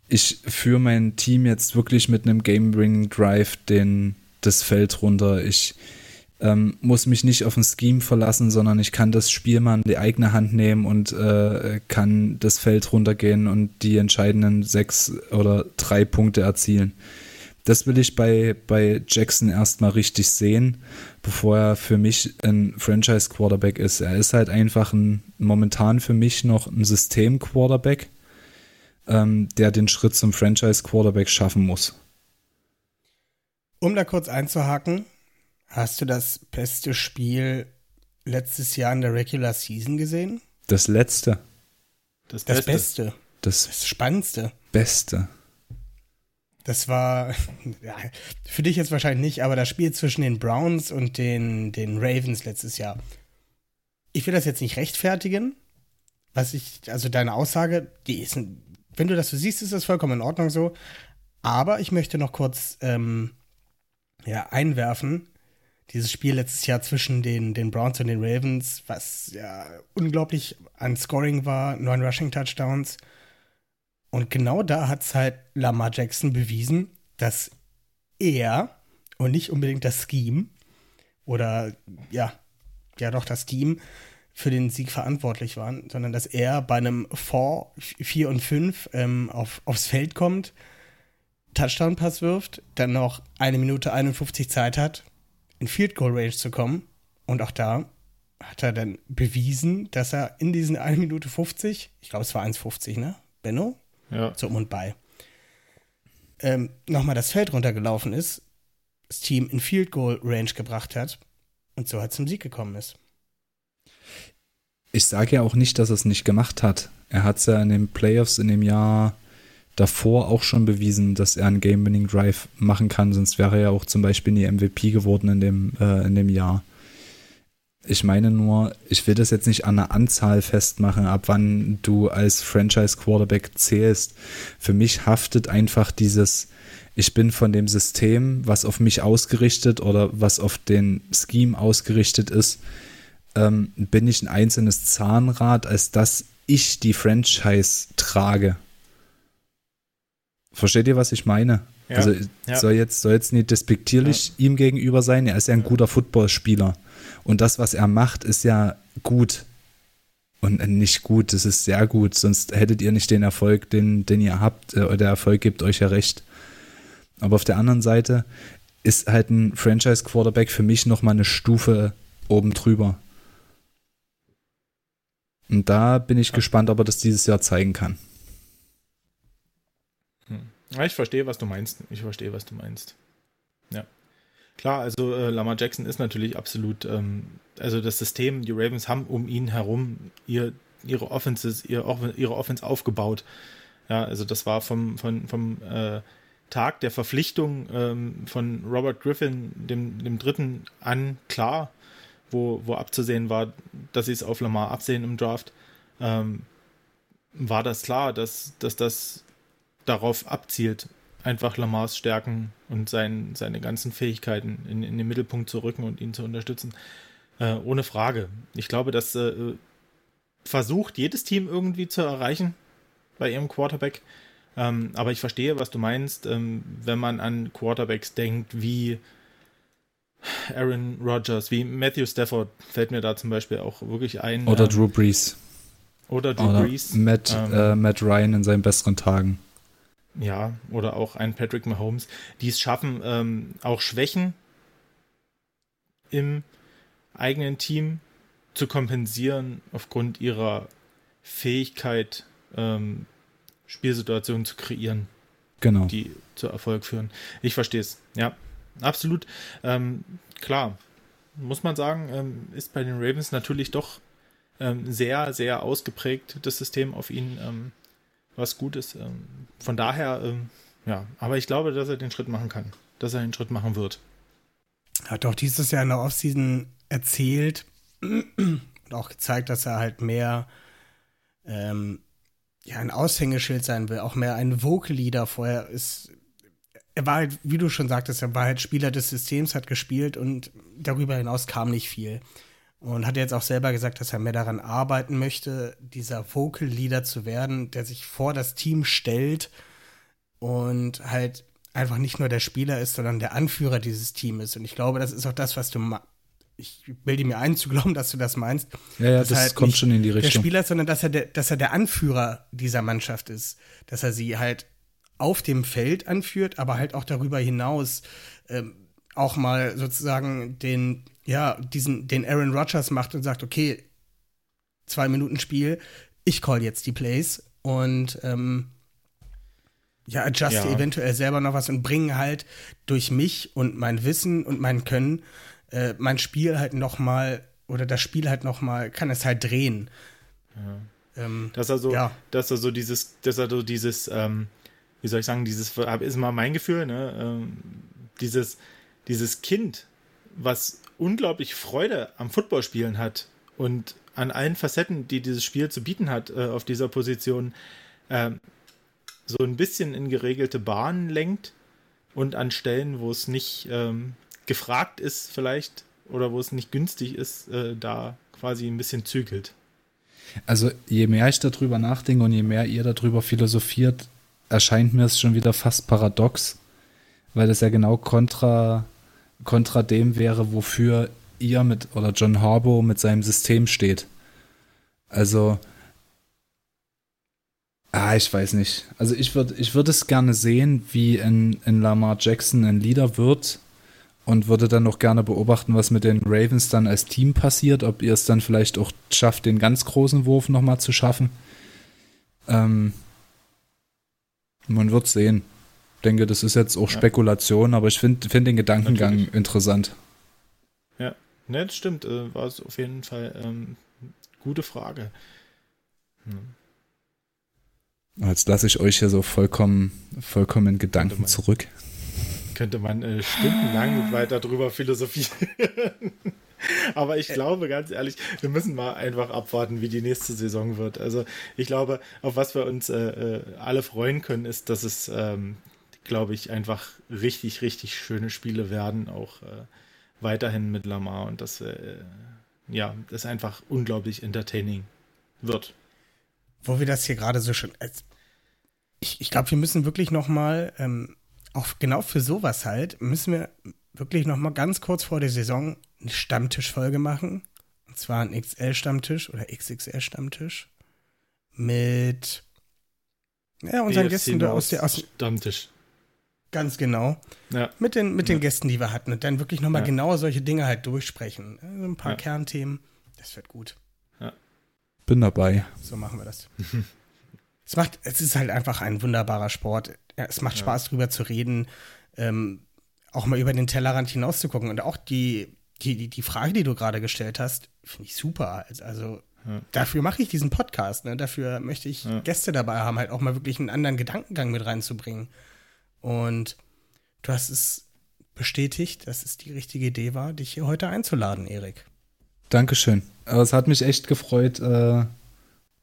ich führe mein Team jetzt wirklich mit einem Game-Winning-Drive den, das Feld runter. Ich ähm, muss mich nicht auf ein Scheme verlassen, sondern ich kann das Spiel mal in die eigene Hand nehmen und äh, kann das Feld runtergehen und die entscheidenden sechs oder drei Punkte erzielen. Das will ich bei, bei Jackson erstmal richtig sehen, bevor er für mich ein Franchise-Quarterback ist. Er ist halt einfach ein, momentan für mich noch ein System-Quarterback, ähm, der den Schritt zum Franchise-Quarterback schaffen muss. Um da kurz einzuhaken, Hast du das beste Spiel letztes Jahr in der Regular Season gesehen? Das letzte. Das, das Beste. Das, das Spannendste. Beste. Das war, [LAUGHS] ja, für dich jetzt wahrscheinlich nicht, aber das Spiel zwischen den Browns und den, den Ravens letztes Jahr. Ich will das jetzt nicht rechtfertigen. Was ich, also deine Aussage, die ist, wenn du das so siehst, ist das vollkommen in Ordnung so. Aber ich möchte noch kurz ähm, ja, einwerfen, dieses Spiel letztes Jahr zwischen den, den Browns und den Ravens, was ja unglaublich an Scoring war, neun Rushing Touchdowns. Und genau da hat es halt Lamar Jackson bewiesen, dass er und nicht unbedingt das Scheme oder ja, ja doch das Scheme für den Sieg verantwortlich waren, sondern dass er bei einem 4, 4 und 5 ähm, auf, aufs Feld kommt, Touchdown-Pass wirft, dann noch eine Minute 51 Zeit hat in Field Goal Range zu kommen. Und auch da hat er dann bewiesen, dass er in diesen 1 Minute 50, ich glaube es war 1,50, ne? Benno? Ja. So um und bei. Ähm, nochmal das Feld runtergelaufen ist, das Team in Field Goal Range gebracht hat und so halt zum Sieg gekommen ist. Ich sage ja auch nicht, dass er es nicht gemacht hat. Er hat es ja in den Playoffs in dem Jahr davor auch schon bewiesen, dass er einen Game-Winning Drive machen kann, sonst wäre er ja auch zum Beispiel nie MVP geworden in dem, äh, in dem Jahr. Ich meine nur, ich will das jetzt nicht an einer Anzahl festmachen, ab wann du als Franchise-Quarterback zählst. Für mich haftet einfach dieses, ich bin von dem System, was auf mich ausgerichtet oder was auf den Scheme ausgerichtet ist, ähm, bin ich ein einzelnes Zahnrad, als dass ich die Franchise trage. Versteht ihr, was ich meine? Ja, also ja. soll jetzt soll jetzt nicht despektierlich ja. ihm gegenüber sein. Er ist ja ein guter Footballspieler und das, was er macht, ist ja gut und nicht gut. Das ist sehr gut. Sonst hättet ihr nicht den Erfolg, den den ihr habt. Äh, der Erfolg gibt euch ja recht. Aber auf der anderen Seite ist halt ein Franchise Quarterback für mich noch mal eine Stufe oben drüber. Und da bin ich gespannt, ob er das dieses Jahr zeigen kann. Ja, ich verstehe, was du meinst. Ich verstehe, was du meinst. Ja. Klar, also äh, Lamar Jackson ist natürlich absolut, ähm, also das System, die Ravens haben um ihn herum ihr, ihre Offenses, ihr, ihre Offense aufgebaut. Ja, also das war vom, vom, vom äh, Tag der Verpflichtung ähm, von Robert Griffin, dem, dem Dritten, an klar, wo, wo abzusehen war, dass sie es auf Lamar absehen im Draft, ähm, war das klar, dass, dass das darauf abzielt, einfach Lamars Stärken und sein, seine ganzen Fähigkeiten in, in den Mittelpunkt zu rücken und ihn zu unterstützen. Äh, ohne Frage. Ich glaube, das äh, versucht jedes Team irgendwie zu erreichen bei ihrem Quarterback. Ähm, aber ich verstehe, was du meinst, ähm, wenn man an Quarterbacks denkt, wie Aaron Rodgers, wie Matthew Stafford, fällt mir da zum Beispiel auch wirklich ein. Oder ähm, Drew Brees. Oder Drew Oder Brees. Matt, ähm, äh, Matt Ryan in seinen besseren Tagen. Ja, oder auch ein Patrick Mahomes, die es schaffen, ähm, auch Schwächen im eigenen Team zu kompensieren aufgrund ihrer Fähigkeit, ähm, Spielsituationen zu kreieren, Genau. die zu Erfolg führen. Ich verstehe es. Ja, absolut. Ähm, klar, muss man sagen, ähm, ist bei den Ravens natürlich doch ähm, sehr, sehr ausgeprägt, das System auf ihn, ähm, was gut ist. Ähm, von daher, ähm, ja, aber ich glaube, dass er den Schritt machen kann, dass er den Schritt machen wird. Hat auch dieses Jahr in der Offseason erzählt und auch gezeigt, dass er halt mehr ja, ein Aushängeschild sein will, auch mehr ein Vocal Leader. Vorher ist, er war halt, wie du schon sagtest, er war halt Spieler des Systems, hat gespielt und darüber hinaus kam nicht viel. Und hat jetzt auch selber gesagt, dass er mehr daran arbeiten möchte, dieser Vocal Leader zu werden, der sich vor das Team stellt und halt einfach nicht nur der Spieler ist, sondern der Anführer dieses Teams. Und ich glaube, das ist auch das, was du ich bilde mir ein zu glauben, dass du das meinst. Ja, ja, das halt kommt schon in die Der Richtung. Spieler, ist, sondern dass er, der, dass er der Anführer dieser Mannschaft ist. Dass er sie halt auf dem Feld anführt, aber halt auch darüber hinaus ähm, auch mal sozusagen den, ja, diesen, den Aaron Rodgers macht und sagt, okay, zwei Minuten Spiel, ich call jetzt die Plays und ähm, ja, adjuste Ja. eventuell selber noch was und bringe halt durch mich und mein Wissen und mein Können äh, mein Spiel halt noch mal oder das Spiel halt noch mal kann es halt drehen. Ähm, Dass er so, Ja. dass er so dieses, dass er so dieses, ähm, wie soll ich sagen, dieses, ist mal mein Gefühl, ne, ähm, dieses, dieses Kind, was unglaublich Freude am Footballspielen hat und an allen Facetten, die dieses Spiel zu bieten hat, äh, auf dieser Position, ähm, so ein bisschen in geregelte Bahnen lenkt und an Stellen, wo es nicht ähm, gefragt ist, vielleicht, oder wo es nicht günstig ist, äh, da quasi ein bisschen zügelt. Also je mehr ich darüber nachdenke und je mehr ihr darüber philosophiert, erscheint mir es schon wieder fast paradox, weil das ja genau kontra, kontra dem wäre, wofür ihr mit oder John Harbaugh mit seinem System steht. Also, ah, ich weiß nicht. Also ich würde ich würd es gerne sehen, wie in, in Lamar Jackson ein Leader wird und würde dann noch gerne beobachten, was mit den Ravens dann als Team passiert, ob ihr es dann vielleicht auch schafft, den ganz großen Wurf nochmal zu schaffen. Ähm, man wird sehen. Ich denke, das ist jetzt auch Ja. Spekulation, aber ich finde find den Gedankengang Natürlich. interessant. Ne, das stimmt. Äh, war es auf jeden Fall ähm, gute Frage. Hm. Jetzt lasse ich euch hier so vollkommen, vollkommen in Gedanken man- zurück. Könnte man äh, stundenlang weiter drüber philosophieren. [LAUGHS] Aber ich glaube, ganz ehrlich, wir müssen mal einfach abwarten, wie die nächste Saison wird. Also ich glaube, auf was wir uns äh, äh, alle freuen können, ist, dass es, ähm, glaube ich, einfach richtig, richtig schöne Spiele werden, auch äh, weiterhin mit Lamar und dass äh, ja, das einfach unglaublich entertaining wird. wo wir das hier gerade so schön. als- Ich, ich glaube, wir müssen wirklich noch mal ähm, auch genau für sowas halt müssen wir wirklich noch mal ganz kurz vor der Saison eine Stammtischfolge machen. Und zwar ein XL-Stammtisch oder XXL-Stammtisch mit ja, unseren EFC Gästen da aus der aus Stammtisch. ganz genau Ja, mit den mit den Ja. Gästen, die wir hatten und dann wirklich noch mal Ja. genau solche Dinge halt durchsprechen. Also ein paar Ja. Kernthemen. Das wird gut. Bin dabei. So machen wir das. [LAUGHS] es macht, es ist halt einfach ein wunderbarer Sport. Ja, es macht Ja. Spaß drüber zu reden, ähm, auch mal über den Tellerrand hinaus zu gucken. Und auch die, die, die, die Frage, die du gerade gestellt hast, finde ich super. Also- Also Ja. dafür mache ich diesen Podcast. Ne? Dafür möchte ich Ja. Gäste dabei haben, halt auch mal wirklich einen anderen Gedankengang mit reinzubringen. Und du hast es bestätigt, dass es die richtige Idee war, dich hier heute einzuladen, Erik. Dankeschön. Aber es hat mich echt gefreut, äh,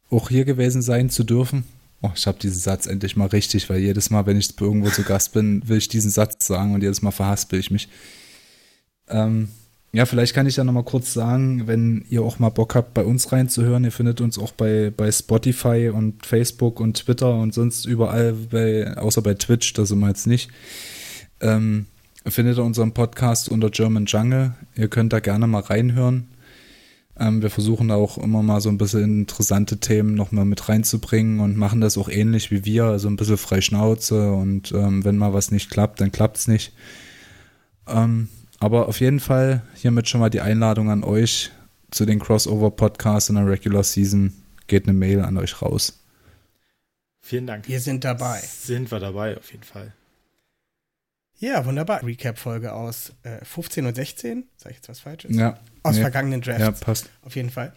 auch hier gewesen sein zu dürfen. Oh, ich habe diesen Satz endlich mal richtig, weil jedes Mal, wenn ich irgendwo zu Gast bin, will ich diesen Satz sagen und jedes Mal verhaspel ich mich. Ähm, ja, vielleicht kann ich ja noch mal kurz sagen, wenn ihr auch mal Bock habt, bei uns reinzuhören, ihr findet uns auch bei, bei Spotify und Facebook und Twitter und sonst überall, bei, außer bei Twitch, da sind wir jetzt nicht. Ähm, findet ihr unseren Podcast unter German Jungle. Ihr könnt da gerne mal reinhören. Ähm, wir versuchen da auch immer mal so ein bisschen interessante Themen nochmal mit reinzubringen und machen das auch ähnlich wie wir, also ein bisschen frei Schnauze und ähm, wenn mal was nicht klappt, dann klappt es nicht. Ähm, aber auf jeden Fall hiermit schon mal die Einladung an euch zu den Crossover-Podcasts in der Regular Season. Geht eine Mail an euch raus. Vielen Dank. Wir sind dabei. Sind wir dabei, auf jeden Fall. Ja, wunderbar. Recap-Folge aus äh, 15 und 16. Sag ich jetzt was Falsches? Ja. Aus nee. vergangenen Drafts. Ja, passt. Auf jeden Fall.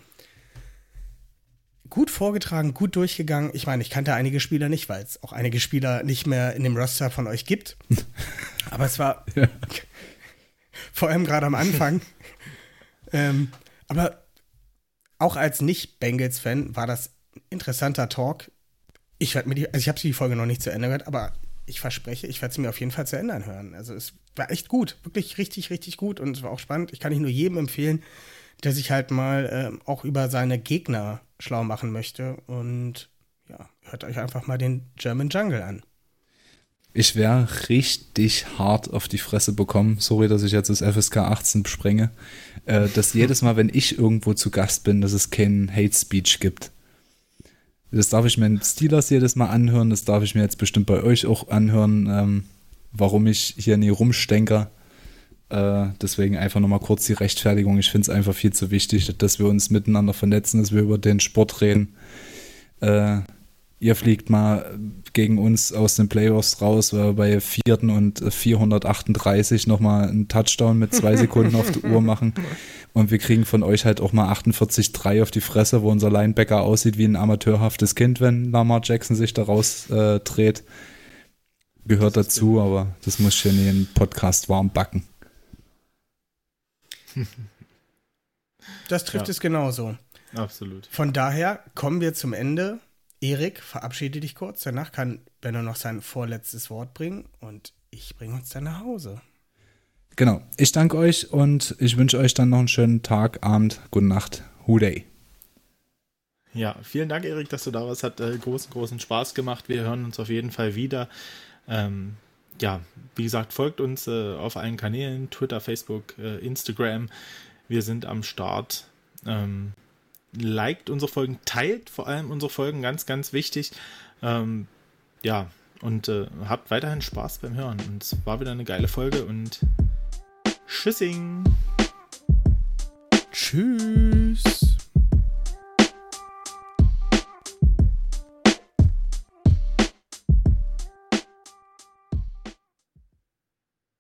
Gut vorgetragen, gut durchgegangen. Ich meine, ich kannte einige Spieler nicht, weil es auch einige Spieler nicht mehr in dem Roster von euch gibt. [LAUGHS] Aber es war Ja. [LAUGHS] vor allem gerade am Anfang. [LAUGHS] ähm, aber auch als Nicht-Bengals-Fan war das ein interessanter Talk. Ich werde mir die, also ich habe die Folge noch nicht zu Ende gehört, aber ich verspreche, ich werde sie mir auf jeden Fall zu Ende anhören. Also es war echt gut, wirklich richtig, richtig gut und es war auch spannend. Ich kann nicht nur jedem empfehlen, der sich halt mal ähm, auch über seine Gegner schlau machen möchte. Und ja, hört euch einfach mal den German Jungle an. Ich wäre richtig hart auf die Fresse bekommen. Sorry, dass ich jetzt das FSK 18 sprenge. Äh, dass jedes Mal, wenn ich irgendwo zu Gast bin, dass es keinen Hate Speech gibt. Das darf ich mir in Steelers jedes Mal anhören. Das darf ich mir jetzt bestimmt bei euch auch anhören, ähm, warum ich hier nie rumstenker. Äh, deswegen einfach nochmal kurz die Rechtfertigung. Ich finde es einfach viel zu wichtig, dass wir uns miteinander vernetzen, dass wir über den Sport reden. Äh, ihr fliegt mal gegen uns aus den Playoffs raus, weil wir bei vierten und 438 nochmal einen Touchdown mit zwei [LAUGHS] Sekunden auf die Uhr machen. Und wir kriegen von euch halt auch mal 48-3 auf die Fresse, wo unser Linebacker aussieht wie ein amateurhaftes Kind, wenn Lamar Jackson sich da raus äh, dreht. Gehört dazu, aber das muss schon in den Podcast warm backen. [LAUGHS] Das trifft Ja. es genauso. Absolut. Von daher kommen wir zum Ende. Erik, verabschiede dich kurz. Danach kann Benno noch sein vorletztes Wort bringen und ich bringe uns dann nach Hause. Genau. Ich danke euch und ich wünsche euch dann noch einen schönen Tag, Abend, gute Nacht. Hooday. Ja, vielen Dank, Erik, dass du da warst. Hat äh, großen, großen Spaß gemacht. Wir hören uns auf jeden Fall wieder. Ähm, ja, wie gesagt, folgt uns äh, auf allen Kanälen: Twitter, Facebook, äh, Instagram. Wir sind am Start. Ähm, liked unsere Folgen, teilt vor allem unsere Folgen, ganz, ganz wichtig. Ähm, ja, und äh, habt weiterhin Spaß beim Hören. Und es war wieder eine geile Folge und Tschüssing! Tschüss.